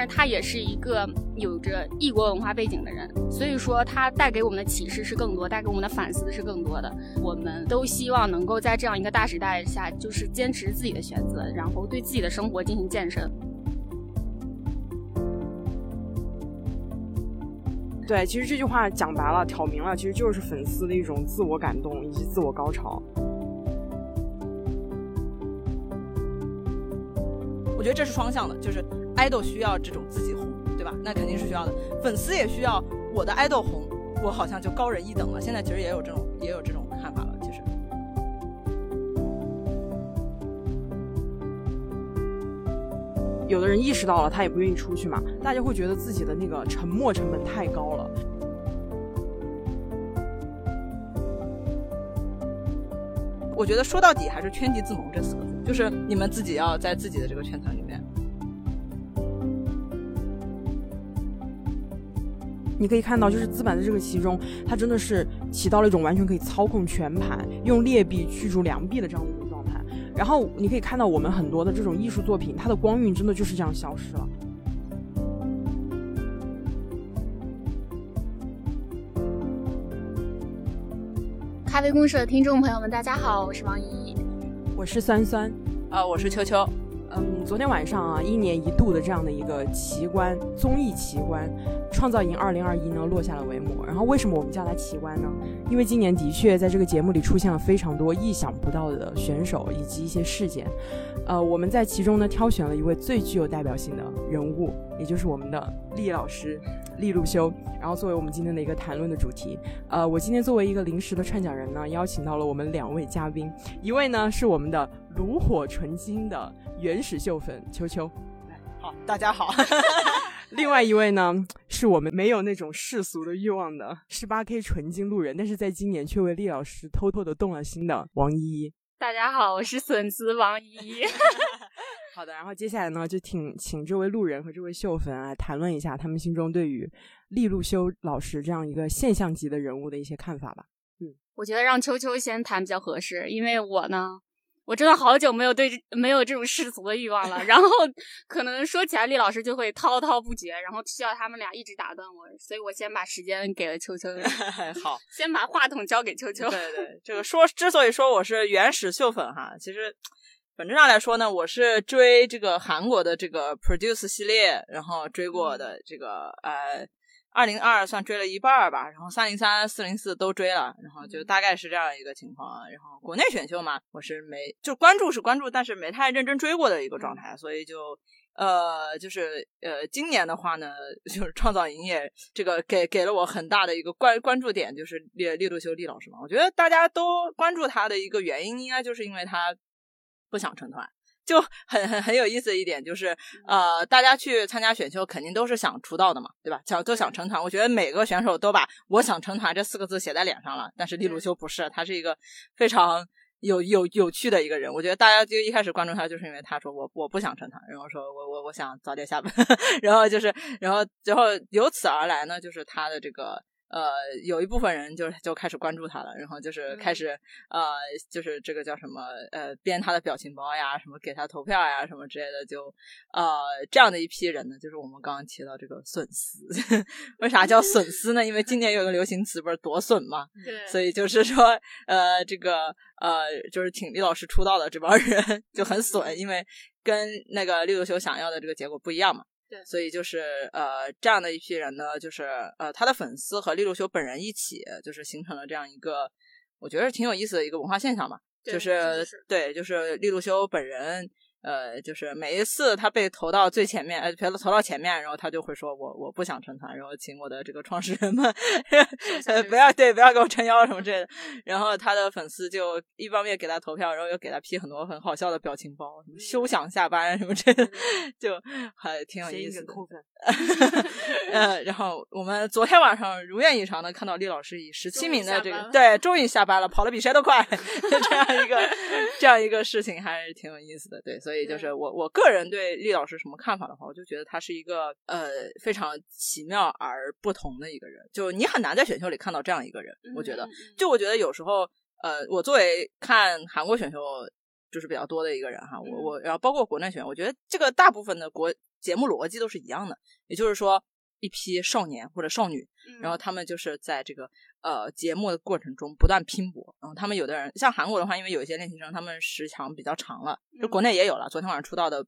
是他也是一个有着异国文化背景的人，所以说他带给我们的启示是更多，带给我们的反思是更多的。我们都希望能够在这样一个大时代下，就是坚持自己的选择，然后对自己的生活进行健身。对，其实这句话讲白了，挑明了，其实就是粉丝的一种自我感动以及自我高潮。我觉得这是双向的，就是爱豆需要这种自己红，对吧？那肯定是需要的。粉丝也需要我的爱豆红，我好像就高人一等了。现在其实也有这种，也有这种看法了。其实，有的人意识到了，他也不愿意出去嘛。大家会觉得自己的那个沉默成本太高了。我觉得说到底还是圈地自萌这四个字，就是你们自己要在自己的这个圈层里面。你可以看到，就是资本在这个其中，它真的是起到了一种完全可以操控全盘、用劣币驱逐良币的这样的一种状态。然后你可以看到，我们很多的这种艺术作品，它的光晕真的就是这样消失了。咖啡公社的听众朋友们，大家好，我是王怡，我是酸酸，啊，我是秋秋。嗯，昨天晚上啊，一年一度的这样的一个奇观综艺奇观《创造营二零二一》呢落下了帷幕。然后为什么我们叫它奇观呢？因为今年的确在这个节目里出现了非常多意想不到的选手以及一些事件。呃，我们在其中呢挑选了一位最具有代表性的人物，也就是我们的厉老师厉路修，然后作为我们今天的一个谈论的主题。呃，我今天作为一个临时的串讲人呢，邀请到了我们两位嘉宾，一位呢是我们的炉火纯青的。原始秀粉秋秋，好，大家好。另外一位呢，是我们没有那种世俗的欲望的十八 K 纯金路人，但是在今年却为厉老师偷偷的动了心的王依依。大家好，我是笋子王依依。好的，然后接下来呢，就请请这位路人和这位秀粉啊，谈论一下他们心中对于利路修老师这样一个现象级的人物的一些看法吧。嗯，我觉得让秋秋先谈比较合适，因为我呢。我真的好久没有对没有这种世俗的欲望了，然后可能说起来厉老师就会滔滔不绝，然后需要他们俩一直打断我，所以我先把时间给了秋秋。好，先把话筒交给秋秋。对对，这个说之所以说我是原始秀粉哈，其实本质上来说呢，我是追这个韩国的这个 Produce 系列，然后追过的这个呃。二零二算追了一半吧，然后三零三、四零四都追了，然后就大概是这样一个情况。然后国内选秀嘛，我是没就关注是关注，但是没太认真追过的一个状态，所以就呃就是呃今年的话呢，就是创造营业这个给给了我很大的一个关关注点，就是列列度修利老师嘛。我觉得大家都关注他的一个原因，应该就是因为他不想成团。就很很很有意思的一点就是，呃，大家去参加选秀肯定都是想出道的嘛，对吧？想都想成团。我觉得每个选手都把我想成团这四个字写在脸上了，但是利鲁修不是，他是一个非常有有有趣的一个人。我觉得大家就一开始关注他，就是因为他说我我不想成团，然后说我我我想早点下班，然后就是然后然后由此而来呢，就是他的这个。呃，有一部分人就就开始关注他了，然后就是开始呃，就是这个叫什么呃，编他的表情包呀，什么给他投票呀，什么之类的，就呃这样的一批人呢，就是我们刚刚提到这个笋丝。为啥叫笋丝呢？因为今年有个流行词不是夺笋嘛，对，所以就是说呃，这个呃，就是挺李老师出道的这帮人 就很损，因为跟那个六六修想要的这个结果不一样嘛。对，所以就是呃，这样的一批人呢，就是呃，他的粉丝和利路修本人一起，就是形成了这样一个，我觉得挺有意思的一个文化现象吧。就是对，就是利路修本人。呃，就是每一次他被投到最前面，呃，投投到前面，然后他就会说：“我我不想成团，然后请我的这个创始人们不要对不要给我撑腰什么之类的。”然后他的粉丝就一方面给他投票，然后又给他 P 很多很好笑的表情包，什么休想下班什么之类的，就还挺有意思的。呃，然后我们昨天晚上如愿以偿的看到厉老师以十七名的这个对，终于下班了，跑得比谁都快，这样一个这样一个事情还是挺有意思的。对，所以就是我我个人对厉老师什么看法的话，我就觉得他是一个呃非常奇妙而不同的一个人，就你很难在选秀里看到这样一个人。我觉得，就我觉得有时候呃，我作为看韩国选秀就是比较多的一个人哈，我我然后包括国内选，我觉得这个大部分的国。节目逻辑都是一样的，也就是说，一批少年或者少女，然后他们就是在这个呃节目的过程中不断拼搏。然后他们有的人像韩国的话，因为有一些练习生他们时长比较长了，就国内也有了。昨天晚上出道的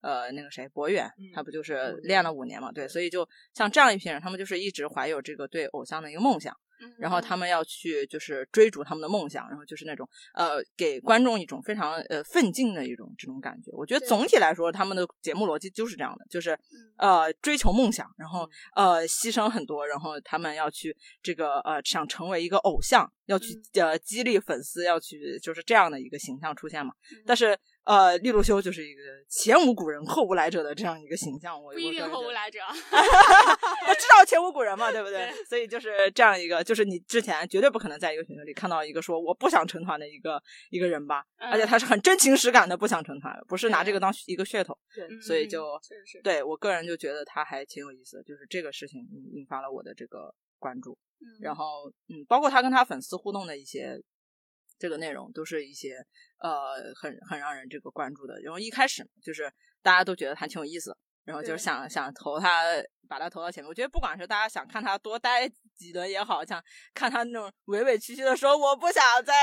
呃那个谁博远，他不就是练了五年嘛？对，所以就像这样一批人，他们就是一直怀有这个对偶像的一个梦想。然后他们要去就是追逐他们的梦想，然后就是那种呃给观众一种非常呃奋进的一种这种感觉。我觉得总体来说，他们的节目逻辑就是这样的，就是呃追求梦想，然后呃牺牲很多，然后他们要去这个呃想成为一个偶像，要去呃激励粉丝，要去就是这样的一个形象出现嘛。但是。呃，利路修就是一个前无古人后无来者的这样一个形象，我不一定后无来者，我知道前无古人嘛，对不对？所以就是这样一个，就是你之前绝对不可能在一个选秀里看到一个说我不想成团的一个一个人吧，而且他是很真情实感的不想成团，不是拿这个当一个噱头，对所以就对我个人就觉得他还挺有意思，就是这个事情引发了我的这个关注，然后嗯，包括他跟他粉丝互动的一些。这个内容都是一些呃很很让人这个关注的，然后一开始就是大家都觉得他挺有意思，然后就是想想投他，把他投到前面。我觉得不管是大家想看他多待几轮也好，像看他那种委委屈屈的说我不想再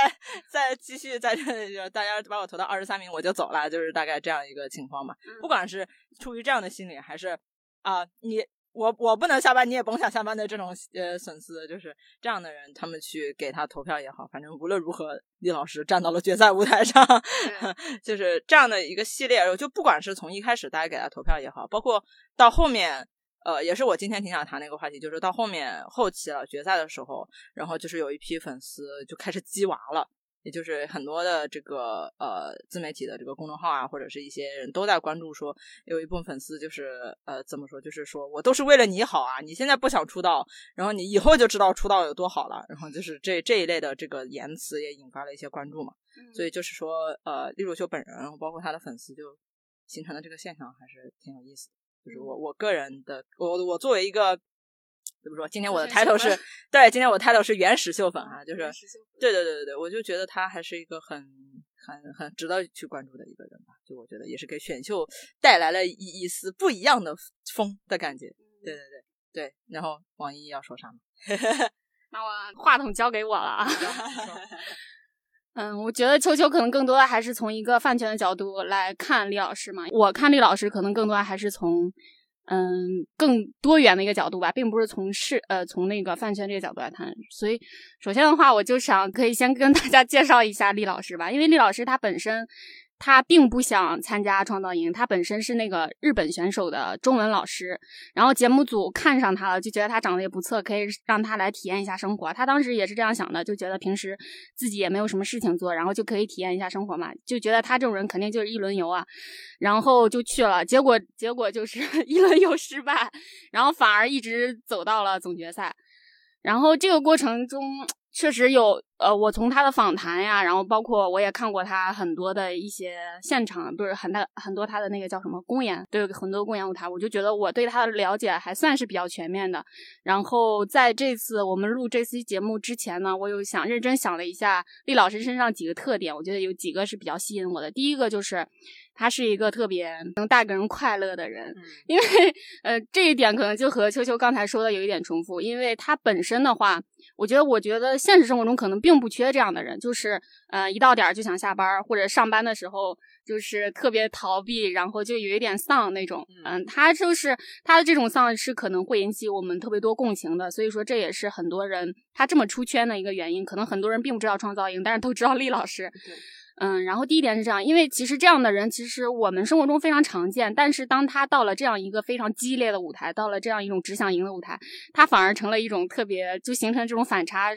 再继续在这里，大家把我投到二十三名我就走了，就是大概这样一个情况嘛。不管是出于这样的心理，还是啊你。我我不能下班，你也甭想下班的这种呃粉丝，就是这样的人，他们去给他投票也好，反正无论如何，李老师站到了决赛舞台上，就是这样的一个系列。就不管是从一开始大家给他投票也好，包括到后面，呃，也是我今天挺想谈那个话题，就是到后面后期了决赛的时候，然后就是有一批粉丝就开始鸡娃了。也就是很多的这个呃自媒体的这个公众号啊，或者是一些人都在关注，说有一部分粉丝就是呃怎么说，就是说我都是为了你好啊，你现在不想出道，然后你以后就知道出道有多好了，然后就是这这一类的这个言辞也引发了一些关注嘛，所以就是说呃李汝秀本人，然后包括他的粉丝就形成的这个现象还是挺有意思，就是我我个人的我我作为一个。怎么说？今天我的 title 是对，今天我的 title 是原始秀粉啊，就是对对对对对，我就觉得他还是一个很很很值得去关注的一个人吧，就我觉得也是给选秀带来了一一丝不一样的风的感觉。对对对对，然后王一要说啥吗？那我话筒交给我了啊。嗯，我觉得秋秋可能更多的还是从一个饭圈的角度来看李老师嘛，我看李老师可能更多的还是从。嗯，更多元的一个角度吧，并不是从事呃从那个饭圈这个角度来谈。所以，首先的话，我就想可以先跟大家介绍一下厉老师吧，因为厉老师他本身。他并不想参加创造营，他本身是那个日本选手的中文老师，然后节目组看上他了，就觉得他长得也不错，可以让他来体验一下生活。他当时也是这样想的，就觉得平时自己也没有什么事情做，然后就可以体验一下生活嘛，就觉得他这种人肯定就是一轮游啊，然后就去了，结果结果就是 一轮游失败，然后反而一直走到了总决赛，然后这个过程中。确实有，呃，我从他的访谈呀，然后包括我也看过他很多的一些现场，不是很大很多他的那个叫什么公演，对，很多公演舞台，我就觉得我对他的了解还算是比较全面的。然后在这次我们录这期节目之前呢，我又想认真想了一下厉老师身上几个特点，我觉得有几个是比较吸引我的。第一个就是。他是一个特别能带给人快乐的人，因为呃这一点可能就和秋秋刚才说的有一点重复，因为他本身的话，我觉得我觉得现实生活中可能并不缺这样的人，就是呃一到点儿就想下班，或者上班的时候就是特别逃避，然后就有一点丧那种。嗯，他就是他的这种丧是可能会引起我们特别多共情的，所以说这也是很多人他这么出圈的一个原因。可能很多人并不知道创造营，但是都知道厉老师。嗯，然后第一点是这样，因为其实这样的人其实我们生活中非常常见，但是当他到了这样一个非常激烈的舞台，到了这样一种只想赢的舞台，他反而成了一种特别，就形成这种反差，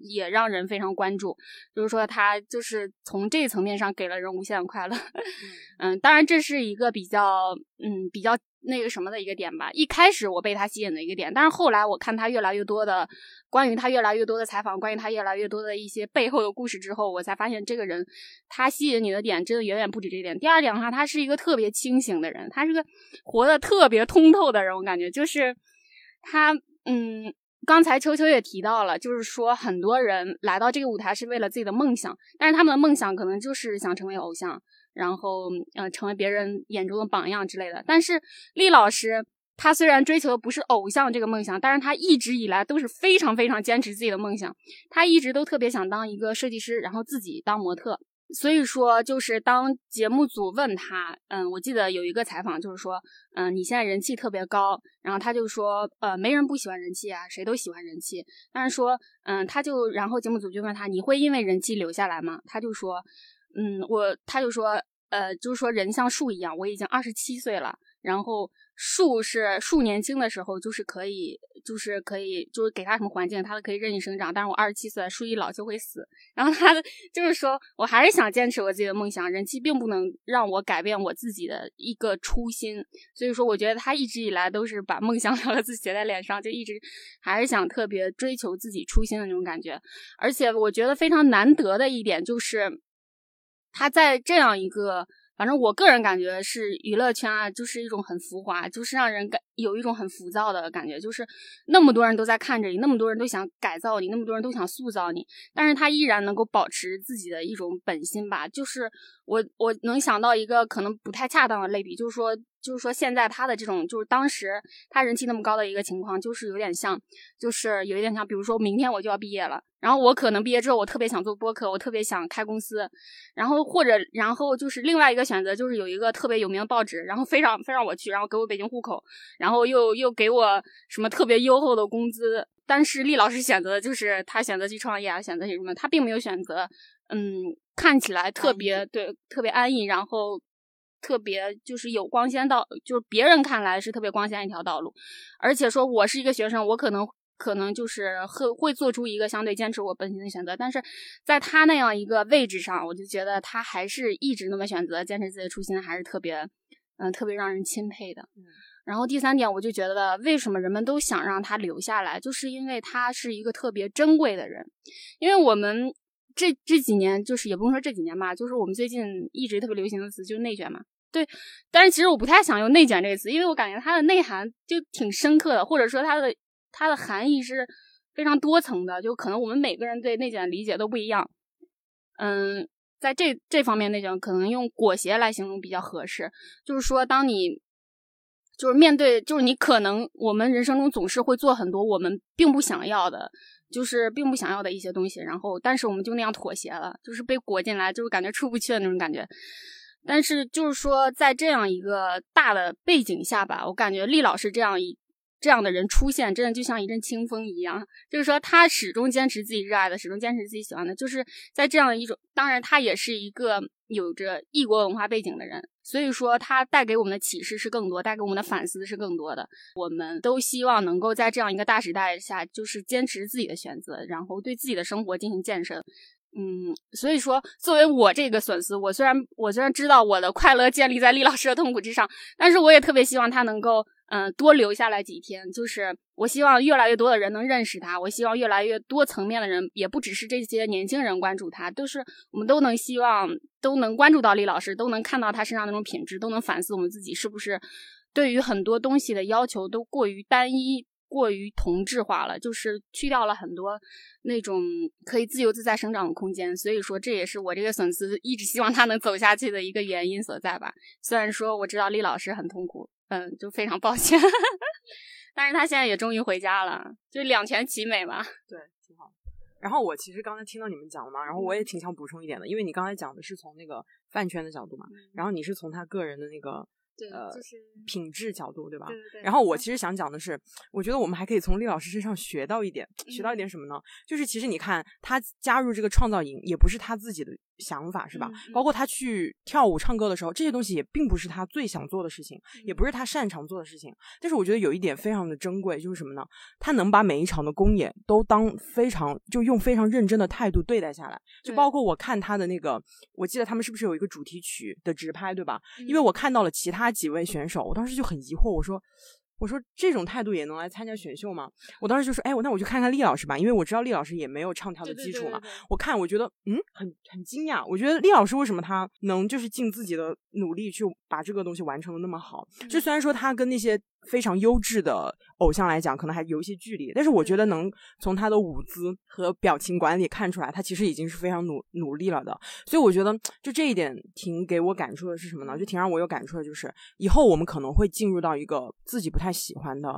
也让人非常关注。就是说他就是从这一层面上给了人无限的快乐。嗯，当然这是一个比较，嗯，比较。那个什么的一个点吧，一开始我被他吸引的一个点，但是后来我看他越来越多的关于他越来越多的采访，关于他越来越多的一些背后的故事之后，我才发现这个人他吸引你的点真的远远不止这一点。第二点的话，他是一个特别清醒的人，他是个活得特别通透的人，我感觉就是他，嗯，刚才秋秋也提到了，就是说很多人来到这个舞台是为了自己的梦想，但是他们的梦想可能就是想成为偶像。然后呃成为别人眼中的榜样之类的。但是厉老师他虽然追求的不是偶像这个梦想，但是他一直以来都是非常非常坚持自己的梦想。他一直都特别想当一个设计师，然后自己当模特。所以说，就是当节目组问他，嗯，我记得有一个采访，就是说，嗯，你现在人气特别高，然后他就说，呃，没人不喜欢人气啊，谁都喜欢人气。但是说，嗯，他就，然后节目组就问他，你会因为人气留下来吗？他就说，嗯，我，他就说，呃，就是说人像树一样，我已经二十七岁了，然后。树是树年轻的时候，就是可以，就是可以，就是给它什么环境，它都可以任意生长。但是我二十七岁，树一老就会死。然后他的就是说我还是想坚持我自己的梦想，人气并不能让我改变我自己的一个初心。所以说，我觉得他一直以来都是把梦想 两个字写在脸上，就一直还是想特别追求自己初心的那种感觉。而且我觉得非常难得的一点就是，他在这样一个。反正我个人感觉是娱乐圈啊，就是一种很浮华，就是让人感有一种很浮躁的感觉，就是那么多人都在看着你，那么多人都想改造你，那么多人都想塑造你，但是他依然能够保持自己的一种本心吧。就是我我能想到一个可能不太恰当的类比，就是说。就是说，现在他的这种，就是当时他人气那么高的一个情况，就是有点像，就是有一点像，比如说明天我就要毕业了，然后我可能毕业之后，我特别想做播客，我特别想开公司，然后或者然后就是另外一个选择，就是有一个特别有名的报纸，然后非让非让我去，然后给我北京户口，然后又又给我什么特别优厚的工资，但是厉老师选择就是他选择去创业啊，选择什么，他并没有选择，嗯，看起来特别对，特别安逸，然后。特别就是有光鲜道，就是别人看来是特别光鲜一条道路，而且说我是一个学生，我可能可能就是会会做出一个相对坚持我本心的选择，但是在他那样一个位置上，我就觉得他还是一直那么选择坚持自己的初心，还是特别嗯特别让人钦佩的。然后第三点，我就觉得为什么人们都想让他留下来，就是因为他是一个特别珍贵的人，因为我们。这这几年就是也不用说这几年吧，就是我们最近一直特别流行的词就是内卷嘛。对，但是其实我不太想用内卷这个词，因为我感觉它的内涵就挺深刻的，或者说它的它的含义是非常多层的，就可能我们每个人对内卷的理解都不一样。嗯，在这这方面内卷可能用裹挟来形容比较合适，就是说当你就是面对就是你可能我们人生中总是会做很多我们并不想要的。就是并不想要的一些东西，然后但是我们就那样妥协了，就是被裹进来，就是感觉出不去的那种感觉。但是就是说，在这样一个大的背景下吧，我感觉厉老师这样一这样的人出现，真的就像一阵清风一样。就是说，他始终坚持自己热爱的，始终坚持自己喜欢的，就是在这样一种，当然他也是一个有着异国文化背景的人。所以说，它带给我们的启示是更多，带给我们的反思是更多的。我们都希望能够在这样一个大时代下，就是坚持自己的选择，然后对自己的生活进行健身。嗯，所以说，作为我这个粉丝，我虽然我虽然知道我的快乐建立在厉老师的痛苦之上，但是我也特别希望他能够。嗯，多留下来几天，就是我希望越来越多的人能认识他。我希望越来越多层面的人，也不只是这些年轻人关注他，都是我们都能希望都能关注到李老师，都能看到他身上那种品质，都能反思我们自己是不是对于很多东西的要求都过于单一、过于同质化了，就是去掉了很多那种可以自由自在生长的空间。所以说，这也是我这个粉丝一直希望他能走下去的一个原因所在吧。虽然说我知道李老师很痛苦。嗯，就非常抱歉，但是他现在也终于回家了，就两全其美嘛。对，挺好。然后我其实刚才听到你们讲了嘛，然后我也挺想补充一点的，因为你刚才讲的是从那个饭圈的角度嘛，然后你是从他个人的那个。呃，就是品质角度，对吧？对对对。然后我其实想讲的是，我觉得我们还可以从厉老师身上学到一点，学到一点什么呢？就是其实你看，他加入这个创造营也不是他自己的想法，是吧？包括他去跳舞、唱歌的时候，这些东西也并不是他最想做的事情，也不是他擅长做的事情。但是我觉得有一点非常的珍贵，就是什么呢？他能把每一场的公演都当非常，就用非常认真的态度对待下来。就包括我看他的那个，我记得他们是不是有一个主题曲的直拍，对吧？因为我看到了其他。几位选手，我当时就很疑惑，我说，我说这种态度也能来参加选秀吗？我当时就说，哎，我那我去看看厉老师吧，因为我知道厉老师也没有唱跳的基础嘛。我看，我觉得，嗯，很很惊讶。我觉得厉老师为什么他能就是尽自己的努力去把这个东西完成的那么好？就虽然说他跟那些非常优质的偶像来讲，可能还有一些距离。但是我觉得能从他的舞姿和表情管理看出来，他其实已经是非常努努力了的。所以我觉得，就这一点挺给我感触的是什么呢？就挺让我有感触的，就是以后我们可能会进入到一个自己不太喜欢的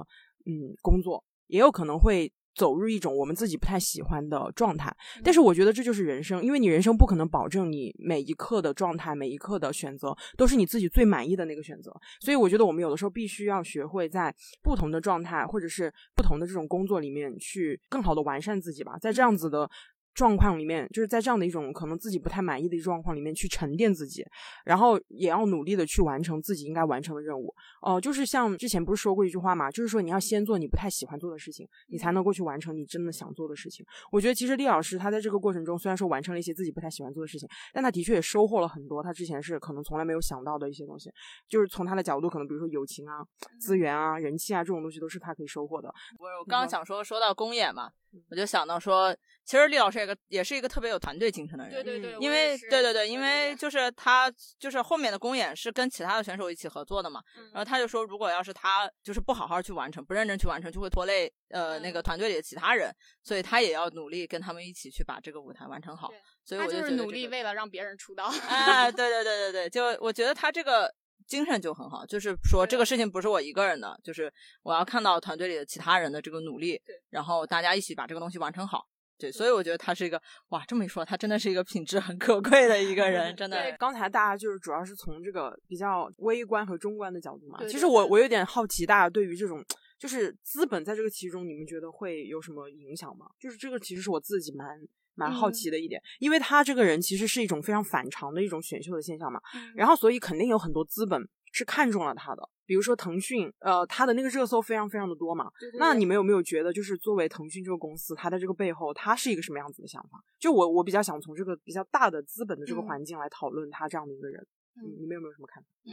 嗯工作，也有可能会。走入一种我们自己不太喜欢的状态，但是我觉得这就是人生，因为你人生不可能保证你每一刻的状态、每一刻的选择都是你自己最满意的那个选择，所以我觉得我们有的时候必须要学会在不同的状态或者是不同的这种工作里面去更好的完善自己吧，在这样子的。状况里面，就是在这样的一种可能自己不太满意的状况里面去沉淀自己，然后也要努力的去完成自己应该完成的任务。哦，就是像之前不是说过一句话嘛，就是说你要先做你不太喜欢做的事情，你才能够去完成你真的想做的事情。我觉得其实厉老师他在这个过程中，虽然说完成了一些自己不太喜欢做的事情，但他的确也收获了很多他之前是可能从来没有想到的一些东西。就是从他的角度，可能比如说友情啊、资源啊、人气啊这种东西都是他可以收获的。我我刚刚想说说到公演嘛，我就想到说。其实厉老师也个也是一个特别有团队精神的人，对对对，因为对对对，因为就是他就是后面的公演是跟其他的选手一起合作的嘛，然后他就说，如果要是他就是不好好去完成，不认真去完成，就会拖累呃那个团队里的其他人，所以他也要努力跟他们一起去把这个舞台完成好。所以我就是努力为了让别人出道。哎，对对对对对，就我觉得他这个精神就很好，就是说这个事情不是我一个人的，就是我要看到团队里的其他人的这个努力，然后大家一起把这个东西完成好。对，所以我觉得他是一个哇，这么一说，他真的是一个品质很可贵的一个 人，真的。刚才大家就是主要是从这个比较微观和中观的角度嘛。其实我我有点好奇，大家对于这种就是资本在这个其中，你们觉得会有什么影响吗？就是这个其实是我自己蛮蛮好奇的一点，因为他这个人其实是一种非常反常的一种选秀的现象嘛。然后所以肯定有很多资本是看中了他的。比如说腾讯，呃，他的那个热搜非常非常的多嘛。那你们有没有觉得，就是作为腾讯这个公司，它的这个背后，它是一个什么样子的想法？就我我比较想从这个比较大的资本的这个环境来讨论他这样的一个人。嗯，你们有没有什么看法？嗯，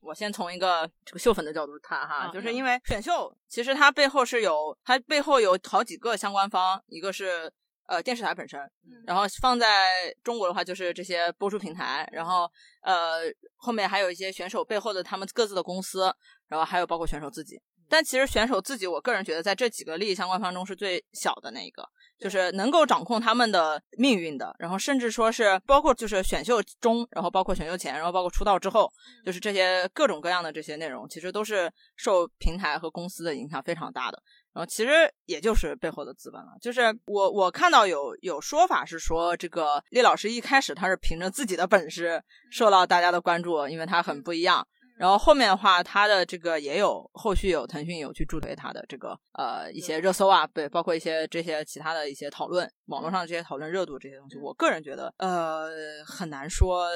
我先从一个这个秀粉的角度看哈，就是因为选秀其实它背后是有它背后有好几个相关方，一个是。呃，电视台本身，然后放在中国的话，就是这些播出平台，然后呃，后面还有一些选手背后的他们各自的公司，然后还有包括选手自己。但其实选手自己，我个人觉得在这几个利益相关方中是最小的那一个，就是能够掌控他们的命运的。然后甚至说是包括就是选秀中，然后包括选秀前，然后包括出道之后，就是这些各种各样的这些内容，其实都是受平台和公司的影响非常大的。然后其实也就是背后的资本了，就是我我看到有有说法是说，这个厉老师一开始他是凭着自己的本事受到大家的关注，因为他很不一样。然后后面的话，他的这个也有后续有腾讯有去助推他的这个呃一些热搜啊，对，包括一些这些其他的一些讨论，网络上这些讨论热度这些东西，我个人觉得呃很难说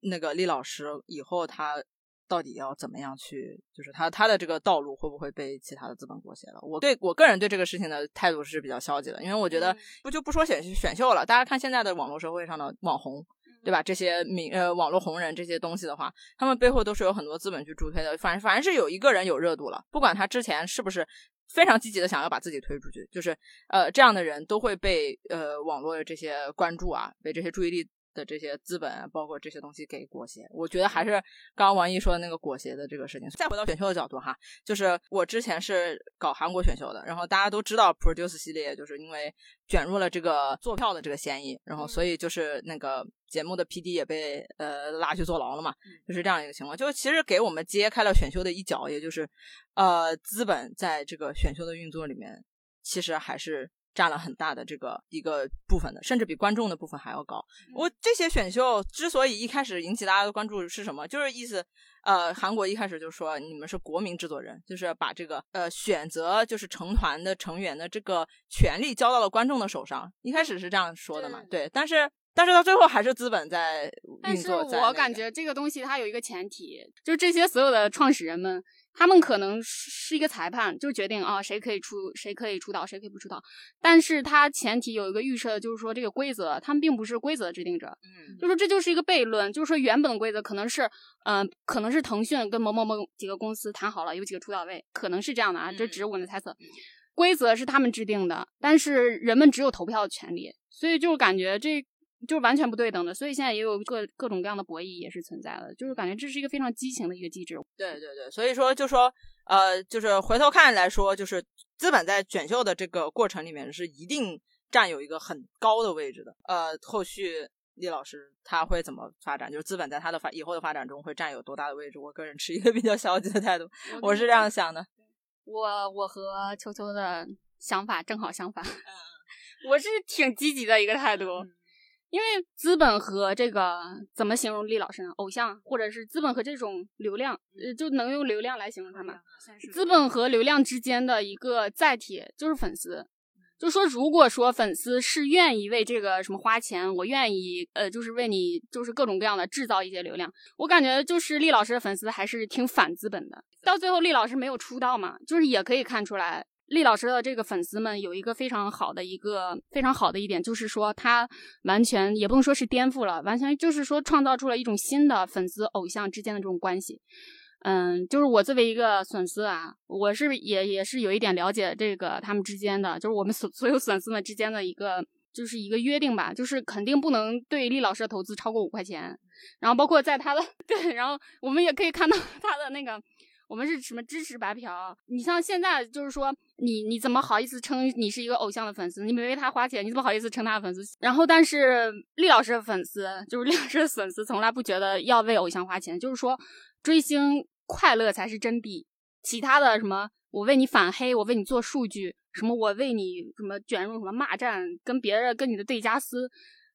那个厉老师以后他。到底要怎么样去？就是他他的这个道路会不会被其他的资本裹挟了？我对我个人对这个事情的态度是比较消极的，因为我觉得不就不说选选秀了，大家看现在的网络社会上的网红，对吧？这些名呃网络红人这些东西的话，他们背后都是有很多资本去助推的。反反正是有一个人有热度了，不管他之前是不是非常积极的想要把自己推出去，就是呃这样的人都会被呃网络的这些关注啊，被这些注意力。的这些资本，包括这些东西给裹挟，我觉得还是刚刚王毅说的那个裹挟的这个事情。再回到选秀的角度哈，就是我之前是搞韩国选秀的，然后大家都知道 Produce 系列，就是因为卷入了这个坐票的这个嫌疑，然后所以就是那个节目的 PD 也被呃拉去坐牢了嘛，就是这样一个情况。就其实给我们揭开了选秀的一角，也就是呃资本在这个选秀的运作里面，其实还是。占了很大的这个一个部分的，甚至比观众的部分还要高。我这些选秀之所以一开始引起大家的关注是什么？就是意思，呃，韩国一开始就说你们是国民制作人，就是把这个呃选择就是成团的成员的这个权利交到了观众的手上。一开始是这样说的嘛？对，但是但是到最后还是资本在运作。但是我感觉这个东西它有一个前提，就是这些所有的创始人们。他们可能是一个裁判，就决定啊谁可以出，谁可以出道，谁可以不出道。但是他前提有一个预设，就是说这个规则，他们并不是规则制定者。嗯，就说这就是一个悖论，就是说原本的规则可能是，嗯，可能是腾讯跟某某某几个公司谈好了，有几个出道位，可能是这样的啊，这只是我们的猜测。规则是他们制定的，但是人们只有投票的权利，所以就感觉这。就是完全不对等的，所以现在也有各各种各样的博弈也是存在的，就是感觉这是一个非常畸形的一个机制。对对对，所以说就说呃，就是回头看来说，就是资本在选秀的这个过程里面是一定占有一个很高的位置的。呃，后续李老师他会怎么发展？就是资本在他的发以后的发展中会占有多大的位置？我个人持一个比较消极的态度，我是这样想的。我我和秋秋的想法正好相反，我是挺积极的一个态度。因为资本和这个怎么形容厉老师呢？偶像，或者是资本和这种流量，呃，就能用流量来形容他们。资本和流量之间的一个载体就是粉丝。就说如果说粉丝是愿意为这个什么花钱，我愿意，呃，就是为你，就是各种各样的制造一些流量。我感觉就是厉老师的粉丝还是挺反资本的。到最后，厉老师没有出道嘛，就是也可以看出来。厉老师的这个粉丝们有一个非常好的一个非常好的一点，就是说他完全也不能说是颠覆了，完全就是说创造出了一种新的粉丝偶像之间的这种关系。嗯，就是我作为一个粉丝啊，我是也也是有一点了解这个他们之间的，就是我们所所有粉丝们之间的一个就是一个约定吧，就是肯定不能对厉老师的投资超过五块钱，然后包括在他的 对，然后我们也可以看到他的那个。我们是什么支持白嫖？你像现在就是说，你你怎么好意思称你是一个偶像的粉丝？你没为他花钱，你怎么好意思称他的粉丝？然后，但是厉老师的粉丝就是厉老师的粉丝，从来不觉得要为偶像花钱，就是说追星快乐才是真谛。其他的什么，我为你反黑，我为你做数据，什么我为你什么卷入什么骂战，跟别人跟你的对家撕。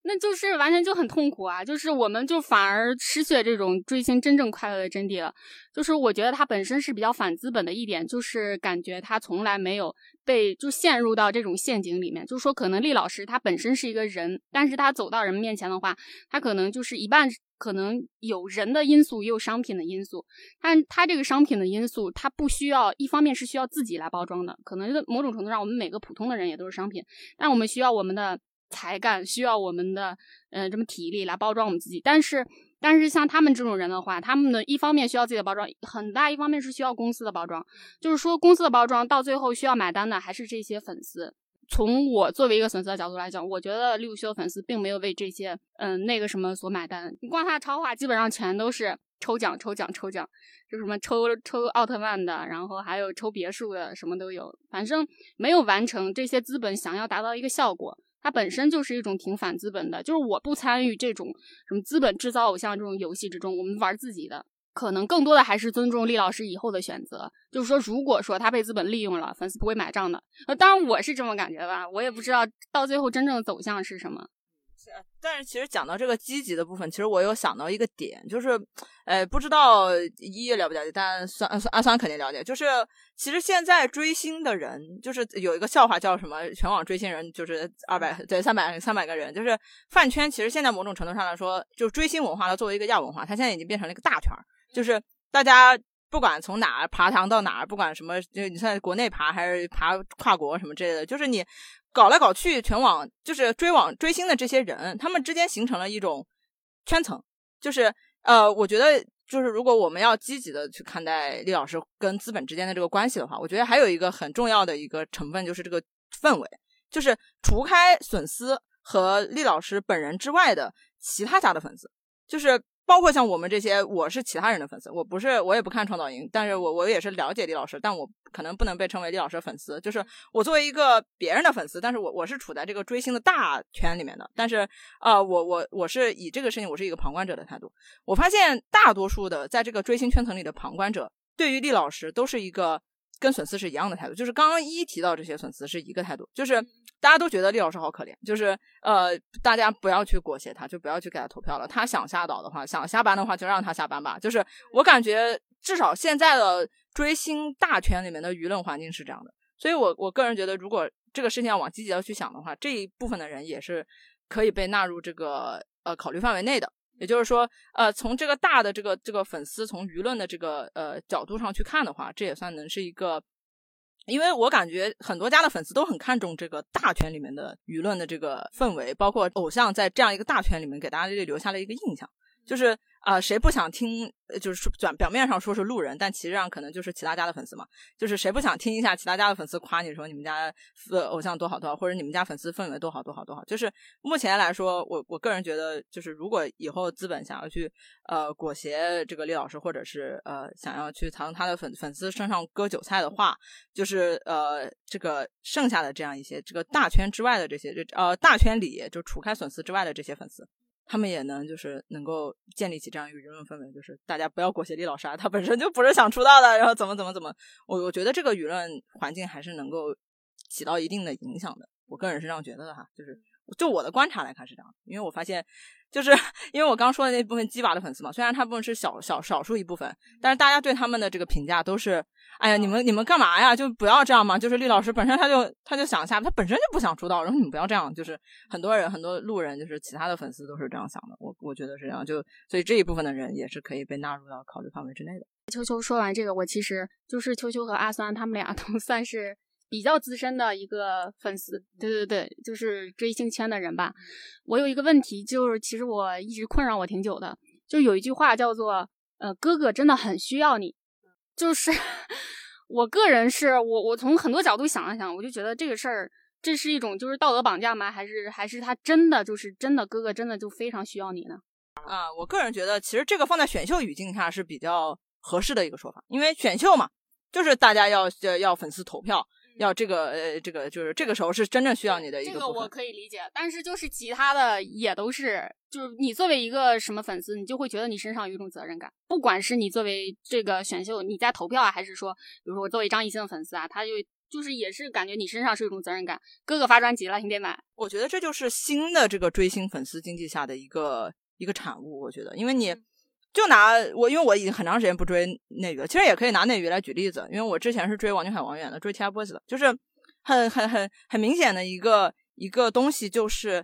那就是完全就很痛苦啊！就是我们就反而失去了这种追星真正快乐的真谛了。就是我觉得他本身是比较反资本的一点，就是感觉他从来没有被就陷入到这种陷阱里面。就是说，可能厉老师他本身是一个人，但是他走到人们面前的话，他可能就是一半可能有人的因素，也有商品的因素。但他这个商品的因素，他不需要一方面是需要自己来包装的，可能某种程度上，我们每个普通的人也都是商品，但我们需要我们的。才干需要我们的，嗯，这么体力来包装我们自己。但是，但是像他们这种人的话，他们的一方面需要自己的包装，很大一方面是需要公司的包装。就是说，公司的包装到最后需要买单的还是这些粉丝。从我作为一个粉丝的角度来讲，我觉得六修粉丝并没有为这些，嗯，那个什么所买单。你光他的超话，基本上全都是抽奖、抽奖、抽奖，就什么抽抽奥特曼的，然后还有抽别墅的，什么都有。反正没有完成这些资本想要达到一个效果。它本身就是一种挺反资本的，就是我不参与这种什么资本制造偶像这种游戏之中，我们玩自己的，可能更多的还是尊重厉老师以后的选择。就是说，如果说他被资本利用了，粉丝不会买账的。呃，当然我是这么感觉吧，我也不知道到最后真正的走向是什么。但是其实讲到这个积极的部分，其实我有想到一个点，就是，呃，不知道一叶了不了解，但酸阿酸肯定了解。就是其实现在追星的人，就是有一个笑话叫什么？全网追星人就是二百对三百三百个人，就是饭圈。其实现在某种程度上来说，就追星文化它作为一个亚文化，它现在已经变成了一个大圈儿，就是大家不管从哪儿爬堂到哪儿，不管什么，就你在国内爬还是爬跨国什么之类的，就是你。搞来搞去，全网就是追网追星的这些人，他们之间形成了一种圈层。就是呃，我觉得就是如果我们要积极的去看待厉老师跟资本之间的这个关系的话，我觉得还有一个很重要的一个成分就是这个氛围，就是除开粉丝和厉老师本人之外的其他家的粉丝，就是。包括像我们这些，我是其他人的粉丝，我不是，我也不看创造营，但是我我也是了解李老师，但我可能不能被称为李老师的粉丝，就是我作为一个别人的粉丝，但是我我是处在这个追星的大圈里面的，但是啊，我我我是以这个事情，我是一个旁观者的态度。我发现大多数的在这个追星圈层里的旁观者，对于李老师都是一个跟粉丝是一样的态度，就是刚刚一提到这些粉丝是一个态度，就是。大家都觉得厉老师好可怜，就是呃，大家不要去裹挟他，就不要去给他投票了。他想下岛的话，想下班的话，就让他下班吧。就是我感觉，至少现在的追星大圈里面的舆论环境是这样的。所以，我我个人觉得，如果这个事情要往积极的去想的话，这一部分的人也是可以被纳入这个呃考虑范围内的。也就是说，呃，从这个大的这个这个粉丝从舆论的这个呃角度上去看的话，这也算能是一个。因为我感觉很多家的粉丝都很看重这个大圈里面的舆论的这个氛围，包括偶像在这样一个大圈里面给大家留下了一个印象，就是啊，谁不想听？就是表表面上说是路人，但其实上可能就是其他家的粉丝嘛。就是谁不想听一下其他家的粉丝夸你说你们家呃偶像多好多好，或者你们家粉丝氛围多好多好多好。就是目前来说，我我个人觉得，就是如果以后资本想要去呃裹挟这个厉老师，或者是呃想要去从他的粉粉丝身上割韭菜的话，就是呃这个剩下的这样一些这个大圈之外的这些，就呃大圈里就除开粉丝之外的这些粉丝。他们也能就是能够建立起这样一个舆论氛围，就是大家不要裹挟李老师啊，他本身就不是想出道的，然后怎么怎么怎么，我我觉得这个舆论环境还是能够起到一定的影响的，我个人是这样觉得的哈，就是就我的观察来看是这样，因为我发现。就是 因为我刚说的那部分鸡娃的粉丝嘛，虽然他部分是小小少数一部分，但是大家对他们的这个评价都是，哎呀，你们你们干嘛呀？就不要这样嘛！就是厉老师本身他就他就想下，他本身就不想出道，然后你们不要这样。就是很多人很多路人，就是其他的粉丝都是这样想的。我我觉得是这样，就所以这一部分的人也是可以被纳入到考虑范围之内的。秋秋说完这个，我其实就是秋秋和阿酸他们俩都 算是。比较资深的一个粉丝，对对对，就是追星圈的人吧。我有一个问题，就是其实我一直困扰我挺久的，就有一句话叫做“呃，哥哥真的很需要你”。就是 我个人是我我从很多角度想了想，我就觉得这个事儿，这是一种就是道德绑架吗？还是还是他真的就是真的哥哥真的就非常需要你呢？啊，我个人觉得其实这个放在选秀语境下是比较合适的一个说法，因为选秀嘛，就是大家要要要粉丝投票。要这个呃，这个就是这个时候是真正需要你的一个。这个我可以理解，但是就是其他的也都是，就是你作为一个什么粉丝，你就会觉得你身上有一种责任感。不管是你作为这个选秀你在投票啊，还是说，比如说我作为张艺兴的粉丝啊，他就就是也是感觉你身上是一种责任感。哥哥发专辑了，你得买。我觉得这就是新的这个追星粉丝经济下的一个一个产物。我觉得，因为你。就拿我，因为我已经很长时间不追内娱，其实也可以拿内娱来举例子，因为我之前是追王俊凯、王源的，追 TFBOYS 的，就是很很很很明显的一个一个东西，就是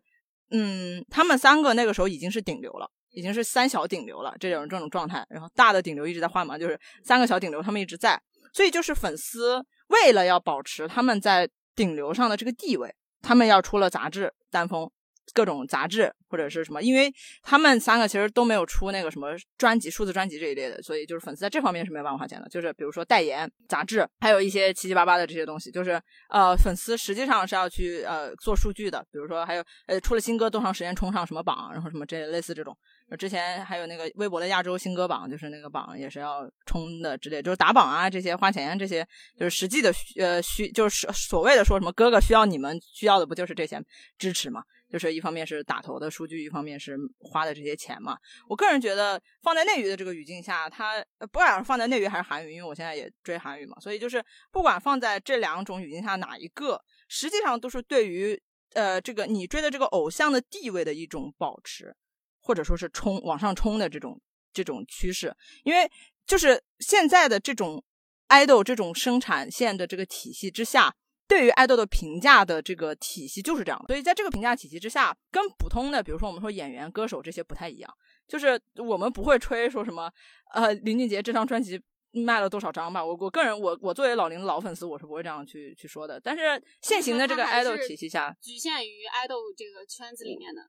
嗯，他们三个那个时候已经是顶流了，已经是三小顶流了，这种这种状态，然后大的顶流一直在换嘛，就是三个小顶流他们一直在，所以就是粉丝为了要保持他们在顶流上的这个地位，他们要出了杂志单封。各种杂志或者是什么，因为他们三个其实都没有出那个什么专辑、数字专辑这一类的，所以就是粉丝在这方面是没有办法花钱的。就是比如说代言杂志，还有一些七七八八的这些东西，就是呃，粉丝实际上是要去呃做数据的。比如说还有呃出了新歌多长时间冲上什么榜，然后什么这类似这种。之前还有那个微博的亚洲新歌榜，就是那个榜也是要冲的之类，就是打榜啊这些花钱这些，就是实际的需呃需就是所谓的说什么哥哥需要你们需要的不就是这些支持吗？就是一方面是打头的数据，一方面是花的这些钱嘛。我个人觉得放在内娱的这个语境下，它不管是放在内娱还是韩娱，因为我现在也追韩娱嘛，所以就是不管放在这两种语境下哪一个，实际上都是对于呃这个你追的这个偶像的地位的一种保持，或者说是冲往上冲的这种这种趋势。因为就是现在的这种 idol 这种生产线的这个体系之下。对于爱豆的评价的这个体系就是这样，所以在这个评价体系之下，跟普通的比如说我们说演员、歌手这些不太一样，就是我们不会吹说什么，呃，林俊杰这张专辑卖了多少张吧。我我个人，我我作为老林的老粉丝，我是不会这样去去说的。但是现行的这个爱豆体系下，局限于爱豆这个圈子里面的。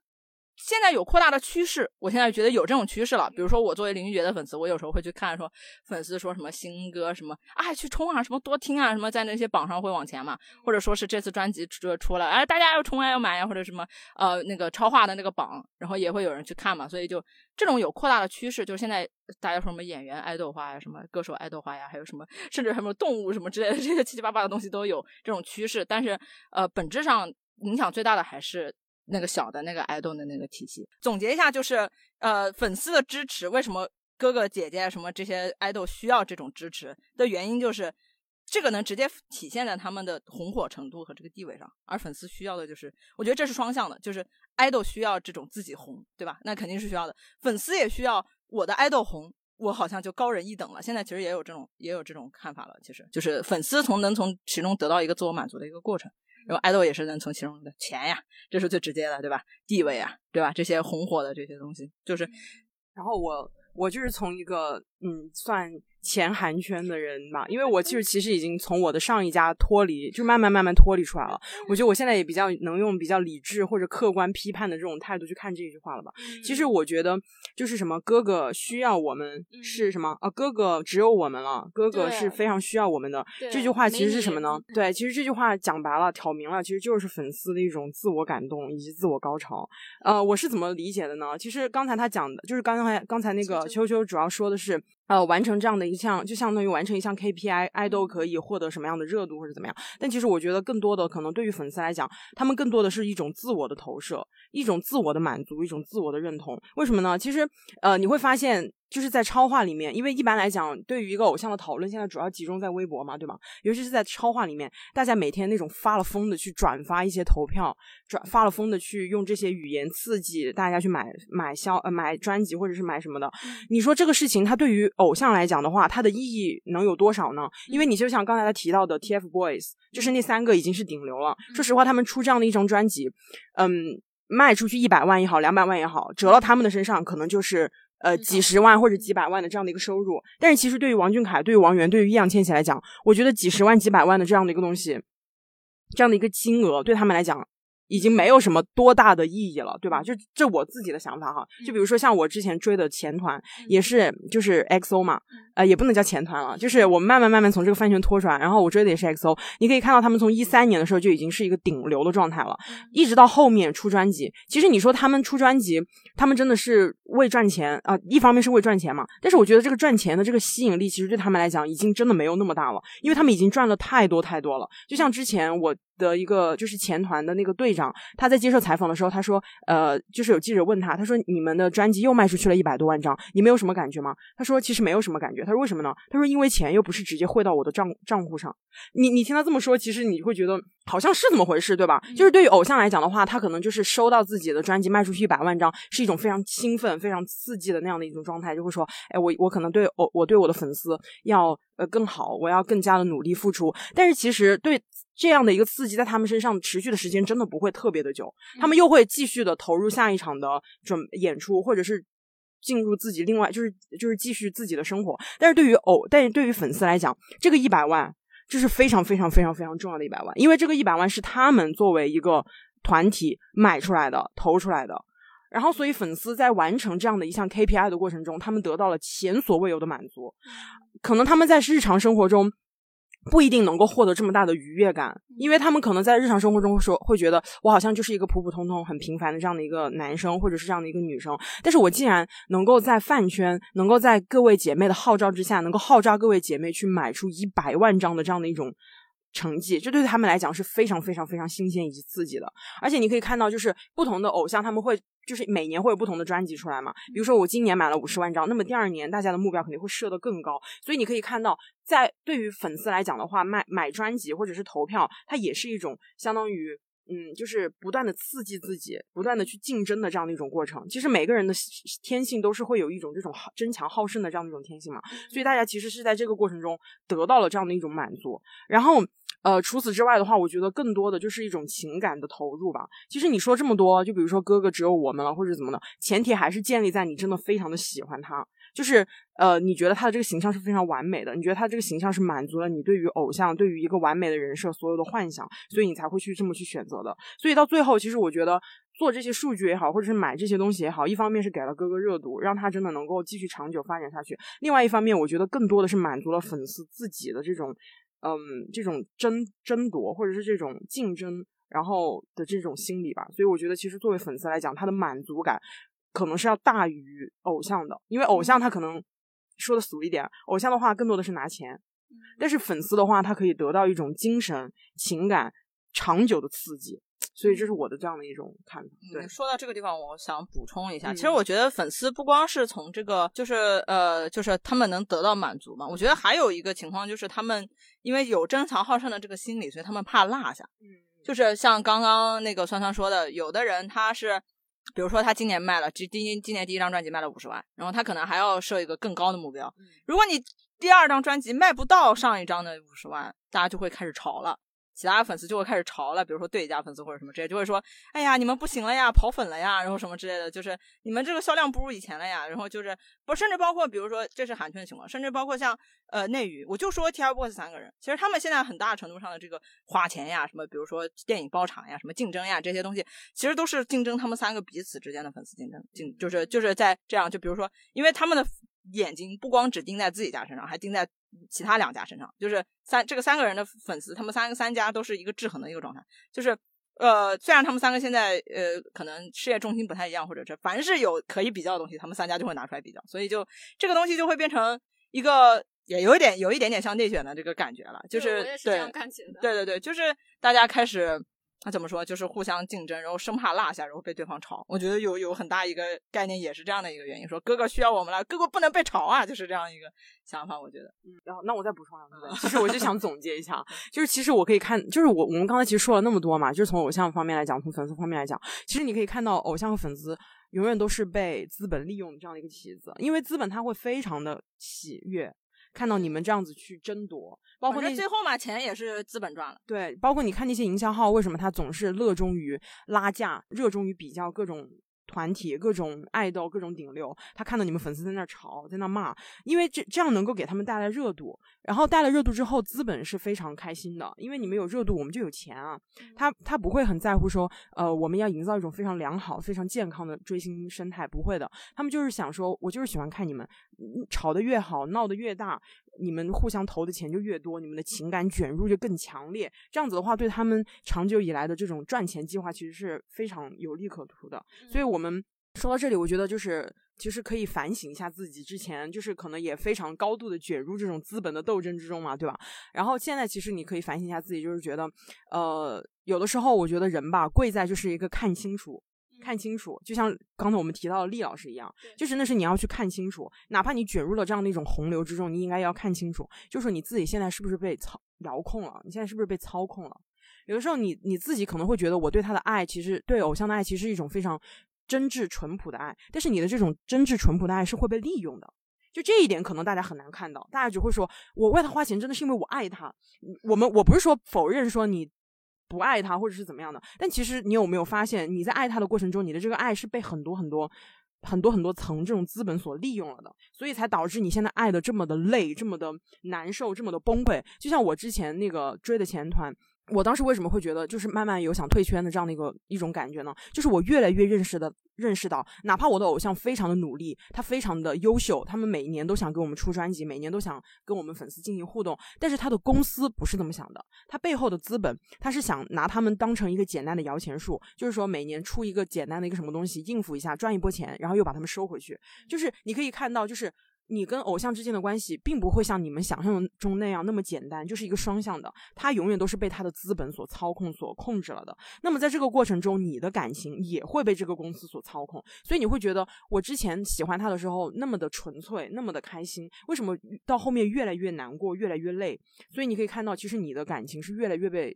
现在有扩大的趋势，我现在觉得有这种趋势了。比如说，我作为林俊杰的粉丝，我有时候会去看，说粉丝说什么新歌什么啊，去冲啊，什么多听啊，什么在那些榜上会往前嘛，或者说是这次专辑出出了，哎，大家要冲啊，要买呀，或者什么呃那个超话的那个榜，然后也会有人去看嘛。所以就这种有扩大的趋势，就是现在大家说什么演员爱豆化呀，什么歌手爱豆化呀，还有什么甚至什么动物什么之类的这些七七八八的东西都有这种趋势。但是呃，本质上影响最大的还是。那个小的那个爱豆的那个体系，总结一下就是，呃，粉丝的支持，为什么哥哥姐姐什么这些爱豆需要这种支持的原因，就是这个能直接体现在他们的红火程度和这个地位上，而粉丝需要的就是，我觉得这是双向的，就是爱豆需要这种自己红，对吧？那肯定是需要的，粉丝也需要我的爱豆红，我好像就高人一等了。现在其实也有这种也有这种看法了，其实就是粉丝从能从其中得到一个自我满足的一个过程。然后爱豆也是能从其中的钱呀，这是最直接的，对吧？地位啊，对吧？这些红火的这些东西，就是。然后我我就是从一个嗯，算。前韩圈的人嘛，因为我就是其实已经从我的上一家脱离，就慢慢慢慢脱离出来了。我觉得我现在也比较能用比较理智或者客观批判的这种态度去看这句话了吧。其实我觉得就是什么哥哥需要我们是什么啊？哥哥只有我们了，哥哥是非常需要我们的。这句话其实是什么呢？对，其实这句话讲白了、挑明了，其实就是粉丝的一种自我感动以及自我高潮。呃，我是怎么理解的呢？其实刚才他讲的就是刚才刚才那个秋秋主要说的是。呃，完成这样的一项，就相当于完成一项 KPI，爱豆可以获得什么样的热度或者怎么样？但其实我觉得更多的可能对于粉丝来讲，他们更多的是一种自我的投射，一种自我的满足，一种自我的认同。为什么呢？其实，呃，你会发现。就是在超话里面，因为一般来讲，对于一个偶像的讨论，现在主要集中在微博嘛，对吗？尤其是在超话里面，大家每天那种发了疯的去转发一些投票，转发了疯的去用这些语言刺激大家去买买销呃买专辑或者是买什么的。你说这个事情，它对于偶像来讲的话，它的意义能有多少呢？因为你就像刚才他提到的 TFBOYS，就是那三个已经是顶流了。说实话，他们出这样的一张专辑，嗯，卖出去一百万也好，两百万也好，折到他们的身上，可能就是。呃，几十万或者几百万的这样的一个收入，但是其实对于王俊凯、对于王源、对于易烊千玺来讲，我觉得几十万、几百万的这样的一个东西，这样的一个金额，对他们来讲。已经没有什么多大的意义了，对吧？就这我自己的想法哈。就比如说像我之前追的前团，也是就是 XO 嘛，呃，也不能叫前团了，就是我们慢慢慢慢从这个饭圈脱出来，然后我追的也是 XO。你可以看到他们从一三年的时候就已经是一个顶流的状态了，一直到后面出专辑。其实你说他们出专辑，他们真的是为赚钱啊？一方面是为赚钱嘛，但是我觉得这个赚钱的这个吸引力，其实对他们来讲已经真的没有那么大了，因为他们已经赚了太多太多了。就像之前我。的一个就是前团的那个队长，他在接受采访的时候，他说：“呃，就是有记者问他，他说你们的专辑又卖出去了一百多万张，你们有什么感觉吗？”他说：“其实没有什么感觉。”他说：“为什么呢？”他说：“因为钱又不是直接汇到我的账账户上。”你你听他这么说，其实你会觉得好像是怎么回事，对吧？就是对于偶像来讲的话，他可能就是收到自己的专辑卖出去一百万张，是一种非常兴奋、非常刺激的那样的一种状态，就会说：“哎，我我可能对我我对我的粉丝要呃更好，我要更加的努力付出。”但是其实对。这样的一个刺激在他们身上持续的时间真的不会特别的久，他们又会继续的投入下一场的准演出，或者是进入自己另外就是就是继续自己的生活。但是对于偶，但是对于粉丝来讲，这个一百万这是非常非常非常非常重要的一百万，因为这个一百万是他们作为一个团体买出来的、投出来的。然后，所以粉丝在完成这样的一项 KPI 的过程中，他们得到了前所未有的满足。可能他们在日常生活中。不一定能够获得这么大的愉悦感，因为他们可能在日常生活中说会觉得我好像就是一个普普通通、很平凡的这样的一个男生，或者是这样的一个女生。但是我既然能够在饭圈，能够在各位姐妹的号召之下，能够号召各位姐妹去买出一百万张的这样的一种成绩，这对他们来讲是非常非常非常新鲜以及刺激的。而且你可以看到，就是不同的偶像他们会。就是每年会有不同的专辑出来嘛，比如说我今年买了五十万张，那么第二年大家的目标肯定会设得更高，所以你可以看到，在对于粉丝来讲的话，买买专辑或者是投票，它也是一种相当于，嗯，就是不断的刺激自己，不断的去竞争的这样的一种过程。其实每个人的天性都是会有一种这种争强好胜的这样的一种天性嘛，所以大家其实是在这个过程中得到了这样的一种满足，然后。呃，除此之外的话，我觉得更多的就是一种情感的投入吧。其实你说这么多，就比如说哥哥只有我们了，或者怎么的，前提还是建立在你真的非常的喜欢他，就是呃，你觉得他的这个形象是非常完美的，你觉得他这个形象是满足了你对于偶像、对于一个完美的人设所有的幻想，所以你才会去这么去选择的。所以到最后，其实我觉得做这些数据也好，或者是买这些东西也好，一方面是给了哥哥热度，让他真的能够继续长久发展下去；另外一方面，我觉得更多的是满足了粉丝自己的这种。嗯，这种争争夺或者是这种竞争，然后的这种心理吧，所以我觉得其实作为粉丝来讲，他的满足感可能是要大于偶像的，因为偶像他可能说的俗一点，偶像的话更多的是拿钱，但是粉丝的话，他可以得到一种精神情感长久的刺激。所以这是我的这样的一种看法。对，说到这个地方，我想补充一下，其实我觉得粉丝不光是从这个，就是呃，就是他们能得到满足嘛。我觉得还有一个情况就是，他们因为有争强好胜的这个心理，所以他们怕落下。嗯，就是像刚刚那个酸酸说的，有的人他是，比如说他今年卖了，今今今年第一张专辑卖了五十万，然后他可能还要设一个更高的目标。如果你第二张专辑卖不到上一张的五十万，大家就会开始吵了。其他粉丝就会开始嘲了，比如说对家粉丝或者什么之类，就会说，哎呀，你们不行了呀，跑粉了呀，然后什么之类的，就是你们这个销量不如以前了呀，然后就是不，甚至包括比如说这是韩圈的情况，甚至包括像呃内娱，我就说 TFBOYS 三个人，其实他们现在很大程度上的这个花钱呀，什么比如说电影包场呀，什么竞争呀这些东西，其实都是竞争他们三个彼此之间的粉丝竞争，竞就是就是在这样，就比如说，因为他们的眼睛不光只盯在自己家身上，还盯在。其他两家身上，就是三这个三个人的粉丝，他们三个三家都是一个制衡的一个状态。就是呃，虽然他们三个现在呃可能事业重心不太一样，或者是凡是有可以比较的东西，他们三家就会拿出来比较，所以就这个东西就会变成一个也有一点有一点点像内卷的这个感觉了。就是对对对对，就是大家开始。那怎么说？就是互相竞争，然后生怕落下，然后被对方炒。我觉得有有很大一个概念，也是这样的一个原因。说哥哥需要我们了，哥哥不能被炒啊，就是这样一个想法。我觉得，嗯，然后那我再补充两个，其 实我就想总结一下，就是其实我可以看，就是我我们刚才其实说了那么多嘛，就是从偶像方面来讲，从粉丝方面来讲，其实你可以看到，偶像和粉丝永远都是被资本利用的这样的一个棋子，因为资本它会非常的喜悦。看到你们这样子去争夺，包括那最后嘛，钱也是资本赚了。对，包括你看那些营销号，为什么他总是热衷于拉价，热衷于比较各种。团体各种爱豆各种顶流，他看到你们粉丝在那吵，在那骂，因为这这样能够给他们带来热度，然后带了热度之后，资本是非常开心的，因为你们有热度，我们就有钱啊。他他不会很在乎说，呃，我们要营造一种非常良好、非常健康的追星生态，不会的。他们就是想说，我就是喜欢看你们吵得越好，闹得越大，你们互相投的钱就越多，你们的情感卷入就更强烈。这样子的话，对他们长久以来的这种赚钱计划，其实是非常有利可图的。所以，我。我们说到这里，我觉得就是其实可以反省一下自己之前，就是可能也非常高度的卷入这种资本的斗争之中嘛，对吧？然后现在其实你可以反省一下自己，就是觉得，呃，有的时候我觉得人吧，贵在就是一个看清楚，看清楚，就像刚才我们提到的厉老师一样，就是那是你要去看清楚，哪怕你卷入了这样的一种洪流之中，你应该要看清楚，就是你自己现在是不是被操遥控了，你现在是不是被操控了？有的时候你你自己可能会觉得，我对他的爱，其实对偶像的爱，其实是一种非常。真挚淳朴的爱，但是你的这种真挚淳朴的爱是会被利用的，就这一点可能大家很难看到，大家只会说我为他花钱真的是因为我爱他。我们我不是说否认说你不爱他或者是怎么样的，但其实你有没有发现你在爱他的过程中，你的这个爱是被很多很多很多很多层这种资本所利用了的，所以才导致你现在爱的这么的累，这么的难受，这么的崩溃。就像我之前那个追的前团。我当时为什么会觉得就是慢慢有想退圈的这样的一个一种感觉呢？就是我越来越认识的认识到，哪怕我的偶像非常的努力，他非常的优秀，他们每年都想给我们出专辑，每年都想跟我们粉丝进行互动，但是他的公司不是这么想的，他背后的资本，他是想拿他们当成一个简单的摇钱树，就是说每年出一个简单的一个什么东西应付一下，赚一波钱，然后又把他们收回去，就是你可以看到，就是。你跟偶像之间的关系，并不会像你们想象中那样那么简单，就是一个双向的，他永远都是被他的资本所操控、所控制了的。那么在这个过程中，你的感情也会被这个公司所操控，所以你会觉得，我之前喜欢他的时候那么的纯粹，那么的开心，为什么到后面越来越难过，越来越累？所以你可以看到，其实你的感情是越来越被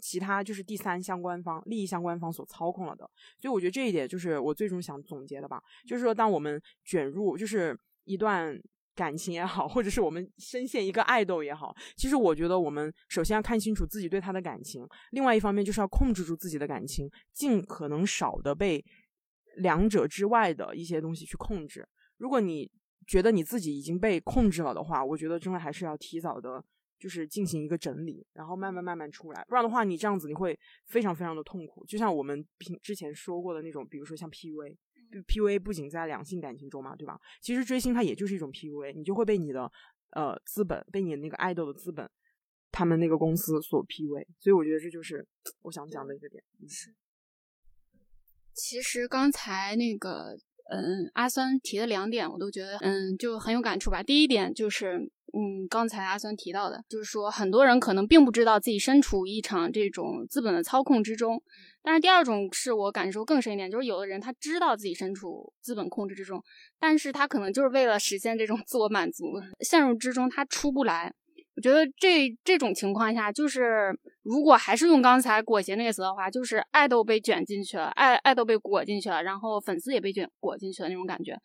其他就是第三相关方、利益相关方所操控了的。所以我觉得这一点就是我最终想总结的吧，就是说，当我们卷入，就是。一段感情也好，或者是我们深陷一个爱豆也好，其实我觉得我们首先要看清楚自己对他的感情，另外一方面就是要控制住自己的感情，尽可能少的被两者之外的一些东西去控制。如果你觉得你自己已经被控制了的话，我觉得真的还是要提早的，就是进行一个整理，然后慢慢慢慢出来，不然的话你这样子你会非常非常的痛苦。就像我们平之前说过的那种，比如说像 PUA。PUA 不仅在两性感情中嘛，对吧？其实追星它也就是一种 PUA，你就会被你的呃资本，被你那个爱豆的资本，他们那个公司所 PUA。所以我觉得这就是我想讲的一个点。是。其实刚才那个嗯阿酸提的两点，我都觉得嗯就很有感触吧。第一点就是。嗯，刚才阿酸提到的，就是说很多人可能并不知道自己身处一场这种资本的操控之中。但是第二种是我感受更深一点，就是有的人他知道自己身处资本控制之中，但是他可能就是为了实现这种自我满足，陷入之中他出不来。我觉得这这种情况下，就是如果还是用刚才裹挟那个词的话，就是爱豆被卷进去了，爱爱豆被裹进去了，然后粉丝也被卷裹进去了那种感觉。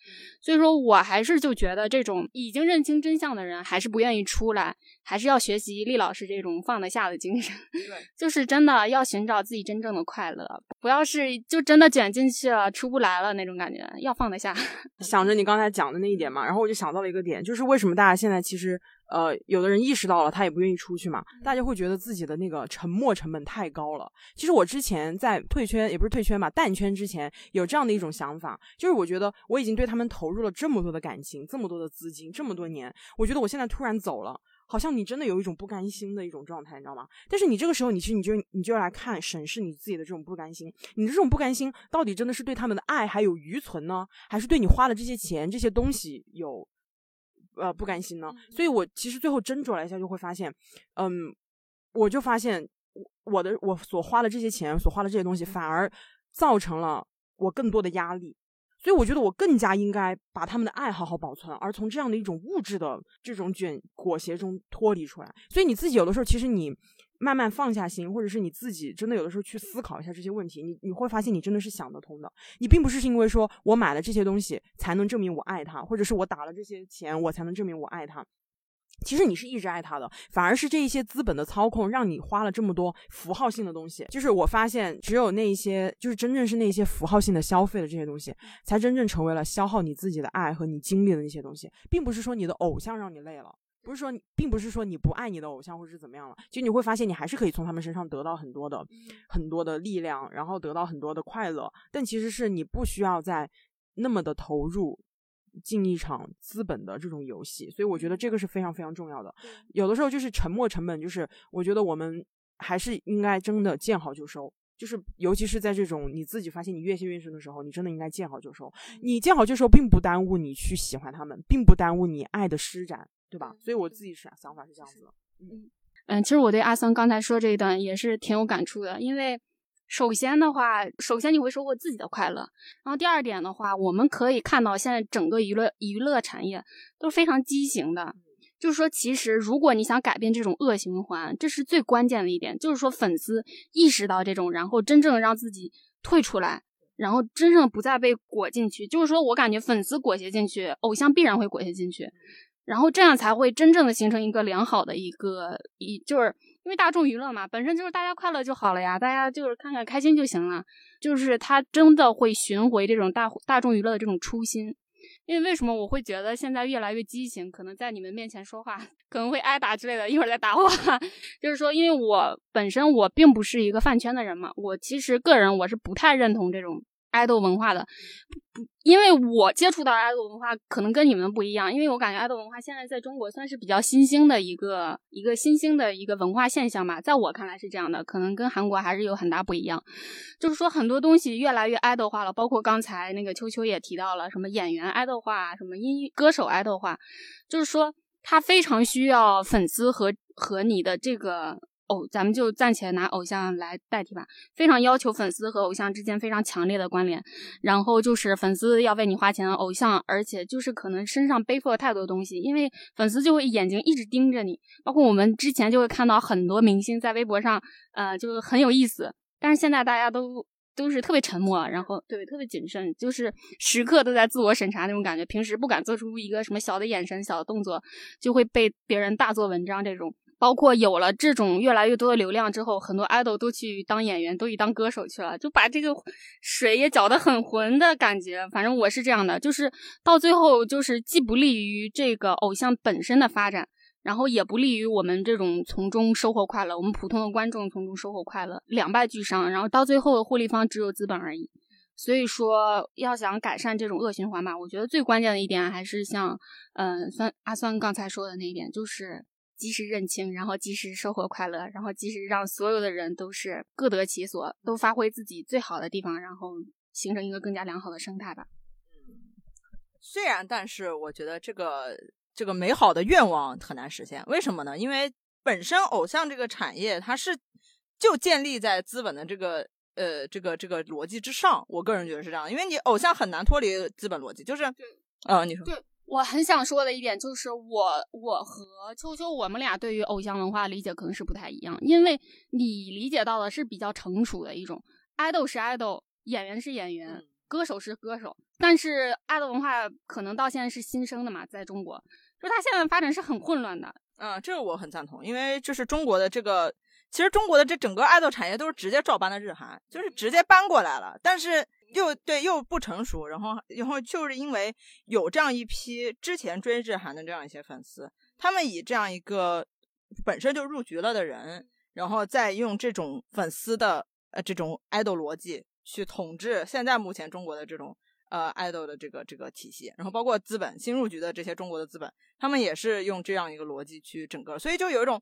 所以说我还是就觉得这种已经认清真相的人，还是不愿意出来，还是要学习厉老师这种放得下的精神。对，就是真的要寻找自己真正的快乐，不要是就真的卷进去了出不来了那种感觉，要放得下。想着你刚才讲的那一点嘛，然后我就想到了一个点，就是为什么大家现在其实。呃，有的人意识到了，他也不愿意出去嘛。大家会觉得自己的那个沉默成本太高了。其实我之前在退圈，也不是退圈吧，淡圈之前有这样的一种想法，就是我觉得我已经对他们投入了这么多的感情，这么多的资金，这么多年，我觉得我现在突然走了，好像你真的有一种不甘心的一种状态，你知道吗？但是你这个时候，你其实你就你就要来看审视你自己的这种不甘心，你的这种不甘心到底真的是对他们的爱还有余存呢，还是对你花的这些钱这些东西有？呃，不甘心呢，所以我其实最后斟酌了一下，就会发现，嗯，我就发现我的我所花的这些钱，所花的这些东西，反而造成了我更多的压力，所以我觉得我更加应该把他们的爱好好保存，而从这样的一种物质的这种卷裹挟中脱离出来。所以你自己有的时候，其实你。慢慢放下心，或者是你自己真的有的时候去思考一下这些问题，你你会发现你真的是想得通的。你并不是是因为说我买了这些东西才能证明我爱他，或者是我打了这些钱我才能证明我爱他。其实你是一直爱他的，反而是这一些资本的操控让你花了这么多符号性的东西。就是我发现，只有那一些，就是真正是那些符号性的消费的这些东西，才真正成为了消耗你自己的爱和你精力的那些东西，并不是说你的偶像让你累了。不是说，并不是说你不爱你的偶像或者是怎么样了，其实你会发现你还是可以从他们身上得到很多的、很多的力量，然后得到很多的快乐。但其实是你不需要再那么的投入进一场资本的这种游戏，所以我觉得这个是非常非常重要的。有的时候就是沉没成本，就是我觉得我们还是应该真的见好就收，就是尤其是在这种你自己发现你越陷越深的时候，你真的应该见好就收。你见好就收，并不耽误你去喜欢他们，并不耽误你爱的施展。对吧？所以我自己想想法是这样子的。嗯嗯，其实我对阿桑刚才说这一段也是挺有感触的。因为首先的话，首先你会收获自己的快乐，然后第二点的话，我们可以看到现在整个娱乐娱乐产业都是非常畸形的。就是说，其实如果你想改变这种恶循环，这是最关键的一点，就是说粉丝意识到这种，然后真正让自己退出来，然后真正不再被裹进去。就是说我感觉粉丝裹挟进去，偶像必然会裹挟进去。然后这样才会真正的形成一个良好的一个一，就是因为大众娱乐嘛，本身就是大家快乐就好了呀，大家就是看看开心就行了，就是他真的会寻回这种大大众娱乐的这种初心。因为为什么我会觉得现在越来越畸形？可能在你们面前说话可能会挨打之类的，一会儿再打我。就是说，因为我本身我并不是一个饭圈的人嘛，我其实个人我是不太认同这种。爱豆文化的，因为我接触到爱豆文化可能跟你们不一样，因为我感觉爱豆文化现在在中国算是比较新兴的一个一个新兴的一个文化现象吧，在我看来是这样的，可能跟韩国还是有很大不一样。就是说很多东西越来越爱豆化了，包括刚才那个秋秋也提到了什么演员爱豆化，什么音歌手爱豆化，就是说他非常需要粉丝和和你的这个。偶，咱们就暂且拿偶像来代替吧。非常要求粉丝和偶像之间非常强烈的关联，然后就是粉丝要为你花钱，偶像而且就是可能身上背负了太多东西，因为粉丝就会眼睛一直盯着你。包括我们之前就会看到很多明星在微博上，呃，就很有意思。但是现在大家都都是特别沉默，然后对特别谨慎，就是时刻都在自我审查那种感觉。平时不敢做出一个什么小的眼神、小的动作，就会被别人大做文章这种。包括有了这种越来越多的流量之后，很多 idol 都去当演员，都去当歌手去了，就把这个水也搅得很浑的感觉。反正我是这样的，就是到最后就是既不利于这个偶像本身的发展，然后也不利于我们这种从中收获快乐，我们普通的观众从中收获快乐，两败俱伤。然后到最后的获利方只有资本而已。所以说，要想改善这种恶循环吧，我觉得最关键的一点还是像，嗯，酸阿酸刚才说的那一点，就是。及时认清，然后及时收获快乐，然后及时让所有的人都是各得其所，都发挥自己最好的地方，然后形成一个更加良好的生态吧。嗯，虽然，但是我觉得这个这个美好的愿望很难实现。为什么呢？因为本身偶像这个产业，它是就建立在资本的这个呃这个这个逻辑之上。我个人觉得是这样，因为你偶像很难脱离资本逻辑，就是，呃，你说。我很想说的一点就是，我我和秋秋我们俩对于偶像文化理解可能是不太一样，因为你理解到的是比较成熟的一种，idol 是 idol，演员是演员，歌手是歌手，但是 idol 文化可能到现在是新生的嘛，在中国，就它现在发展是很混乱的。嗯，这个我很赞同，因为就是中国的这个，其实中国的这整个爱豆产业都是直接照搬的日韩，就是直接搬过来了，但是又对又不成熟，然后然后就是因为有这样一批之前追日韩的这样一些粉丝，他们以这样一个本身就入局了的人，然后再用这种粉丝的呃这种爱豆逻辑去统治现在目前中国的这种。呃，爱豆的这个这个体系，然后包括资本新入局的这些中国的资本，他们也是用这样一个逻辑去整个，所以就有一种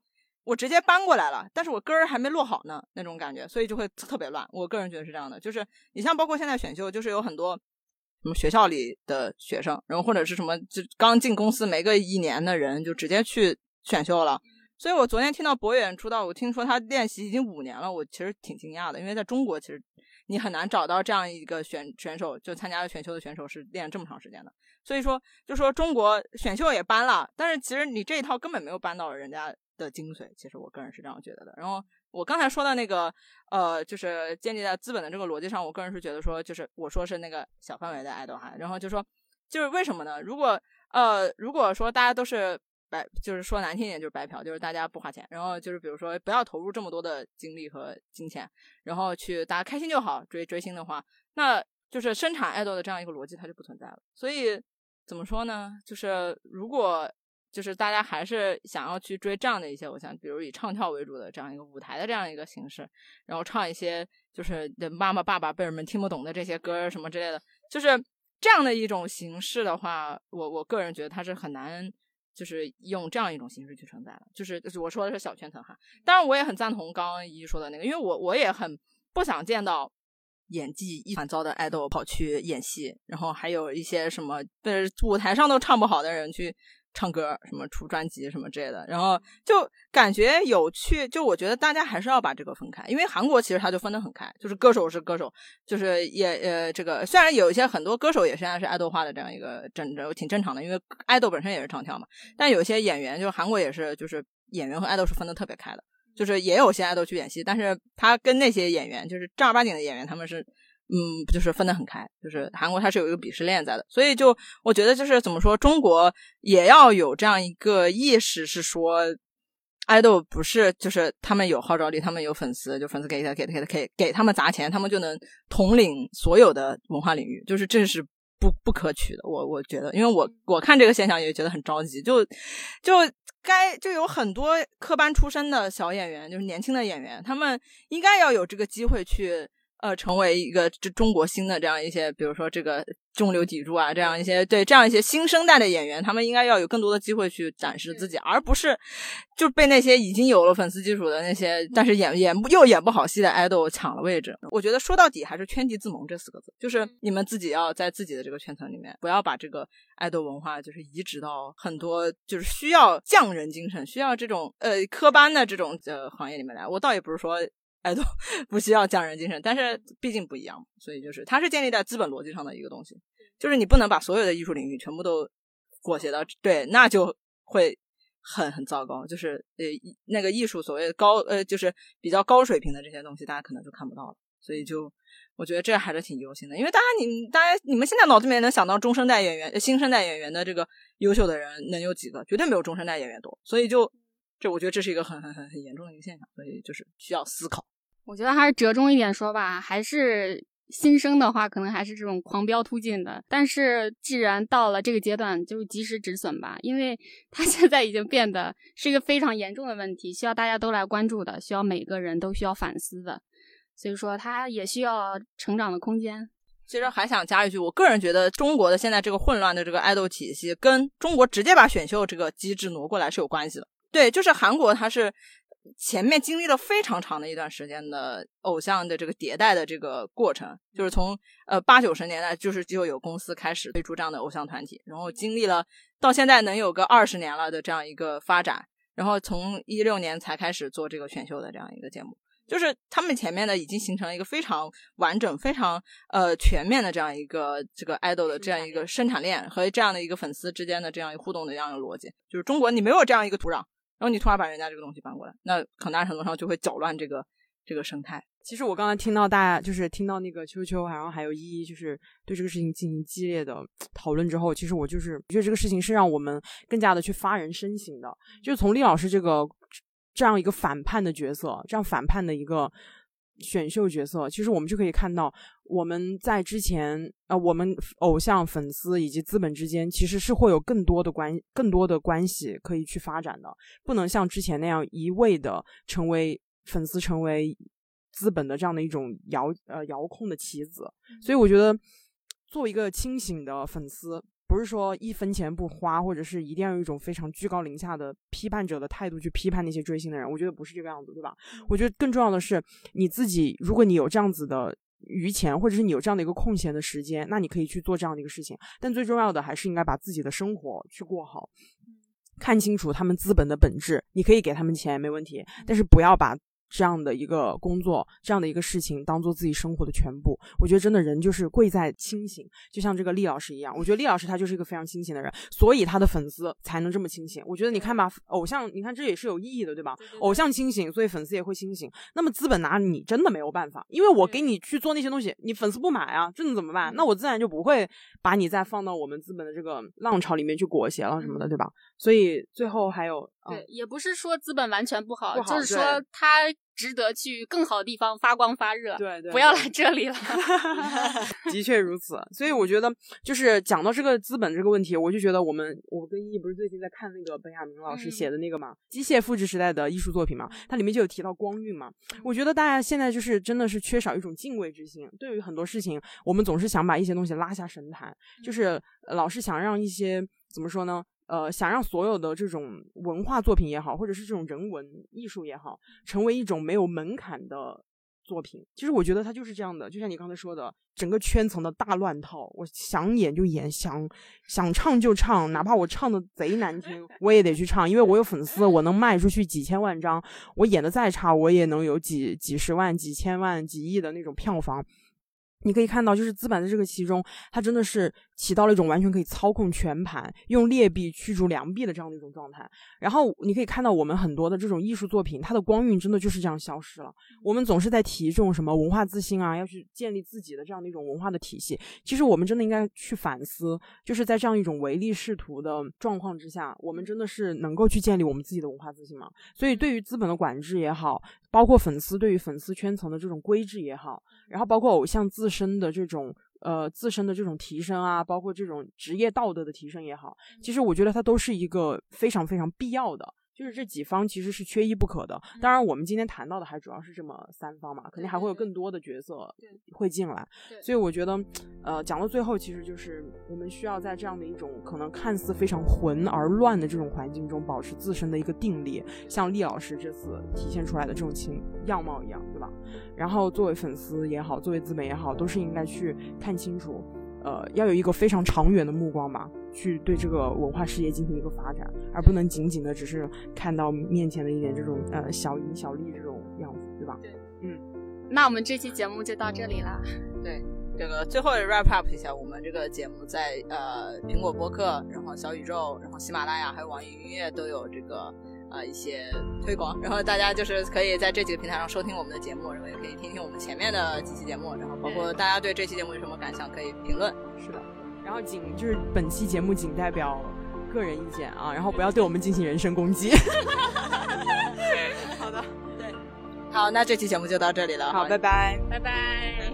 我直接搬过来了，但是我根儿还没落好呢那种感觉，所以就会特别乱。我个人觉得是这样的，就是你像包括现在选秀，就是有很多什么学校里的学生，然后或者是什么就刚进公司没个一年的人，就直接去选秀了。所以我昨天听到博远出道，我听说他练习已经五年了，我其实挺惊讶的，因为在中国其实。你很难找到这样一个选选手，就参加选秀的选手是练这么长时间的。所以说，就说中国选秀也搬了，但是其实你这一套根本没有搬到人家的精髓。其实我个人是这样觉得的。然后我刚才说的那个，呃，就是建立在资本的这个逻辑上，我个人是觉得说，就是我说是那个小范围的爱豆哈。然后就说，就是为什么呢？如果呃，如果说大家都是。白就是说难听一点就是白嫖，就是大家不花钱，然后就是比如说不要投入这么多的精力和金钱，然后去大家开心就好追追星的话，那就是生产爱豆的这样一个逻辑它就不存在了。所以怎么说呢？就是如果就是大家还是想要去追这样的一些偶像，比如以唱跳为主的这样一个舞台的这样一个形式，然后唱一些就是妈妈爸爸辈人们听不懂的这些歌什么之类的，就是这样的一种形式的话，我我个人觉得它是很难。就是用这样一种形式去承载了，就是就是我说的是小圈层哈，当然我也很赞同刚刚一说的那个，因为我我也很不想见到演技一团糟的爱豆跑去演戏，然后还有一些什么呃舞台上都唱不好的人去。唱歌什么出专辑什么之类的，然后就感觉有趣。就我觉得大家还是要把这个分开，因为韩国其实它就分得很开，就是歌手是歌手，就是也呃这个虽然有一些很多歌手也现在是爱豆化的这样一个正挺正常的，因为爱豆本身也是唱跳嘛。但有些演员，就是韩国也是，就是演员和爱豆是分得特别开的，就是也有些爱豆去演戏，但是他跟那些演员就是正儿八经的演员，他们是。嗯，就是分得很开，就是韩国它是有一个鄙视链在的，所以就我觉得就是怎么说，中国也要有这样一个意识，是说爱豆不是就是他们有号召力，他们有粉丝，就粉丝给他给他给他给给他们砸钱，他们就能统领所有的文化领域，就是这是不不可取的。我我觉得，因为我我看这个现象也觉得很着急，就就该就有很多科班出身的小演员，就是年轻的演员，他们应该要有这个机会去。呃，成为一个这中国新的这样一些，比如说这个中流砥柱啊，这样一些对这样一些新生代的演员，他们应该要有更多的机会去展示自己，而不是就被那些已经有了粉丝基础的那些，但是演演又演不好戏的爱豆抢了位置。我觉得说到底还是圈地自萌这四个字，就是你们自己要在自己的这个圈层里面，不要把这个爱豆文化就是移植到很多就是需要匠人精神、需要这种呃科班的这种呃行业里面来。我倒也不是说。爱豆不需要匠人精神，但是毕竟不一样，所以就是它是建立在资本逻辑上的一个东西，就是你不能把所有的艺术领域全部都裹挟到对，那就会很很糟糕。就是呃那个艺术所谓的高呃就是比较高水平的这些东西，大家可能就看不到了。所以就我觉得这还是挺忧心的，因为大家你大家你们现在脑子里面能想到中生代演员、新生代演员的这个优秀的人能有几个？绝对没有中生代演员多。所以就这我觉得这是一个很很很很严重的一个现象，所以就是需要思考。我觉得还是折中一点说吧，还是新生的话，可能还是这种狂飙突进的。但是既然到了这个阶段，就及时止损吧，因为 它现在已经变得是一个非常严重的问题，需要大家都来关注的，需要每个人都需要反思的。所以说，它也需要成长的空间。其实还想加一句，我个人觉得中国的现在这个混乱的这个爱豆体系，跟中国直接把选秀这个机制挪过来是有关系的。对，就是韩国，它是。前面经历了非常长的一段时间的偶像的这个迭代的这个过程，就是从呃八九十年代就是就有公司开始推出这样的偶像团体，然后经历了到现在能有个二十年了的这样一个发展，然后从一六年才开始做这个选秀的这样一个节目，就是他们前面呢已经形成了一个非常完整、非常呃全面的这样一个这个 idol 的这样一个生产链和这样的一个粉丝之间的这样一个互动的这样一个逻辑。就是中国你没有这样一个土壤，然后你突然把人家这个东西搬过来，那很大程度上就会搅乱这个这个生态。其实我刚才听到大家就是听到那个秋秋，然后还有依依，就是对这个事情进行激烈的讨论之后，其实我就是觉得这个事情是让我们更加的去发人深省的。就是从厉老师这个这样一个反叛的角色，这样反叛的一个选秀角色，其实我们就可以看到，我们在之前呃，我们偶像、粉丝以及资本之间，其实是会有更多的关、更多的关系可以去发展的，不能像之前那样一味的成为粉丝，成为。资本的这样的一种遥呃遥控的棋子，所以我觉得作为一个清醒的粉丝，不是说一分钱不花，或者是一定要有一种非常居高临下的批判者的态度去批判那些追星的人，我觉得不是这个样子，对吧？我觉得更重要的是你自己，如果你有这样子的余钱，或者是你有这样的一个空闲的时间，那你可以去做这样的一个事情。但最重要的还是应该把自己的生活去过好，看清楚他们资本的本质。你可以给他们钱没问题，但是不要把。这样的一个工作，这样的一个事情，当做自己生活的全部，我觉得真的人就是贵在清醒，就像这个厉老师一样。我觉得厉老师他就是一个非常清醒的人，所以他的粉丝才能这么清醒。我觉得你看吧，偶像，你看这也是有意义的，对吧？偶像清醒，所以粉丝也会清醒。那么资本拿你真的没有办法，因为我给你去做那些东西，你粉丝不买啊，这能怎么办？那我自然就不会把你再放到我们资本的这个浪潮里面去裹挟了什么的，对吧？所以最后还有，对，也不是说资本完全不好，就是说它。值得去更好的地方发光发热，对对，不要来这里了。的确如此，所以我觉得就是讲到这个资本这个问题，我就觉得我们我跟一不是最近在看那个本雅明老师写的那个嘛，机械复制时代的艺术作品嘛，它里面就有提到光晕嘛。我觉得大家现在就是真的是缺少一种敬畏之心，对于很多事情，我们总是想把一些东西拉下神坛，就是老是想让一些怎么说呢？呃，想让所有的这种文化作品也好，或者是这种人文艺术也好，成为一种没有门槛的作品。其实我觉得它就是这样的，就像你刚才说的，整个圈层的大乱套。我想演就演，想想唱就唱，哪怕我唱的贼难听，我也得去 唱，因为我有粉丝，我能卖出去几千万张。我演的再差，我也能有几几十万、几千万、几亿的那种票房。你可以看到，就是资本在这个其中，它真的是起到了一种完全可以操控全盘、用劣币驱逐良币的这样的一种状态。然后你可以看到，我们很多的这种艺术作品，它的光晕真的就是这样消失了。我们总是在提这种什么文化自信啊，要去建立自己的这样的一种文化的体系。其实我们真的应该去反思，就是在这样一种唯利是图的状况之下，我们真的是能够去建立我们自己的文化自信吗？所以，对于资本的管制也好，包括粉丝对于粉丝圈层的这种规制也好，然后包括偶像自身的这种呃自身的这种提升啊，包括这种职业道德的提升也好，其实我觉得它都是一个非常非常必要的。就是这几方其实是缺一不可的。当然，我们今天谈到的还主要是这么三方嘛，肯定还会有更多的角色会进来。所以我觉得，呃，讲到最后，其实就是我们需要在这样的一种可能看似非常混而乱的这种环境中，保持自身的一个定力，像厉老师这次体现出来的这种情样貌一样，对吧？然后作为粉丝也好，作为资本也好，都是应该去看清楚。呃，要有一个非常长远的目光吧，去对这个文化事业进行一个发展，而不能仅仅的只是看到面前的一点这种呃小赢小利这种样子，对吧？对，嗯，那我们这期节目就到这里啦。对，这个最后 wrap up 一下，我们这个节目在呃苹果播客，然后小宇宙，然后喜马拉雅，还有网易云音乐都有这个。啊，一些推广，然后大家就是可以在这几个平台上收听我们的节目，然后也可以听听我们前面的几期节目，然后包括大家对这期节目有什么感想，可以评论。是的，然后仅就是本期节目仅代表个人意见啊，然后不要对我们进行人身攻击。好的，对，好，那这期节目就到这里了，好，拜拜，拜拜。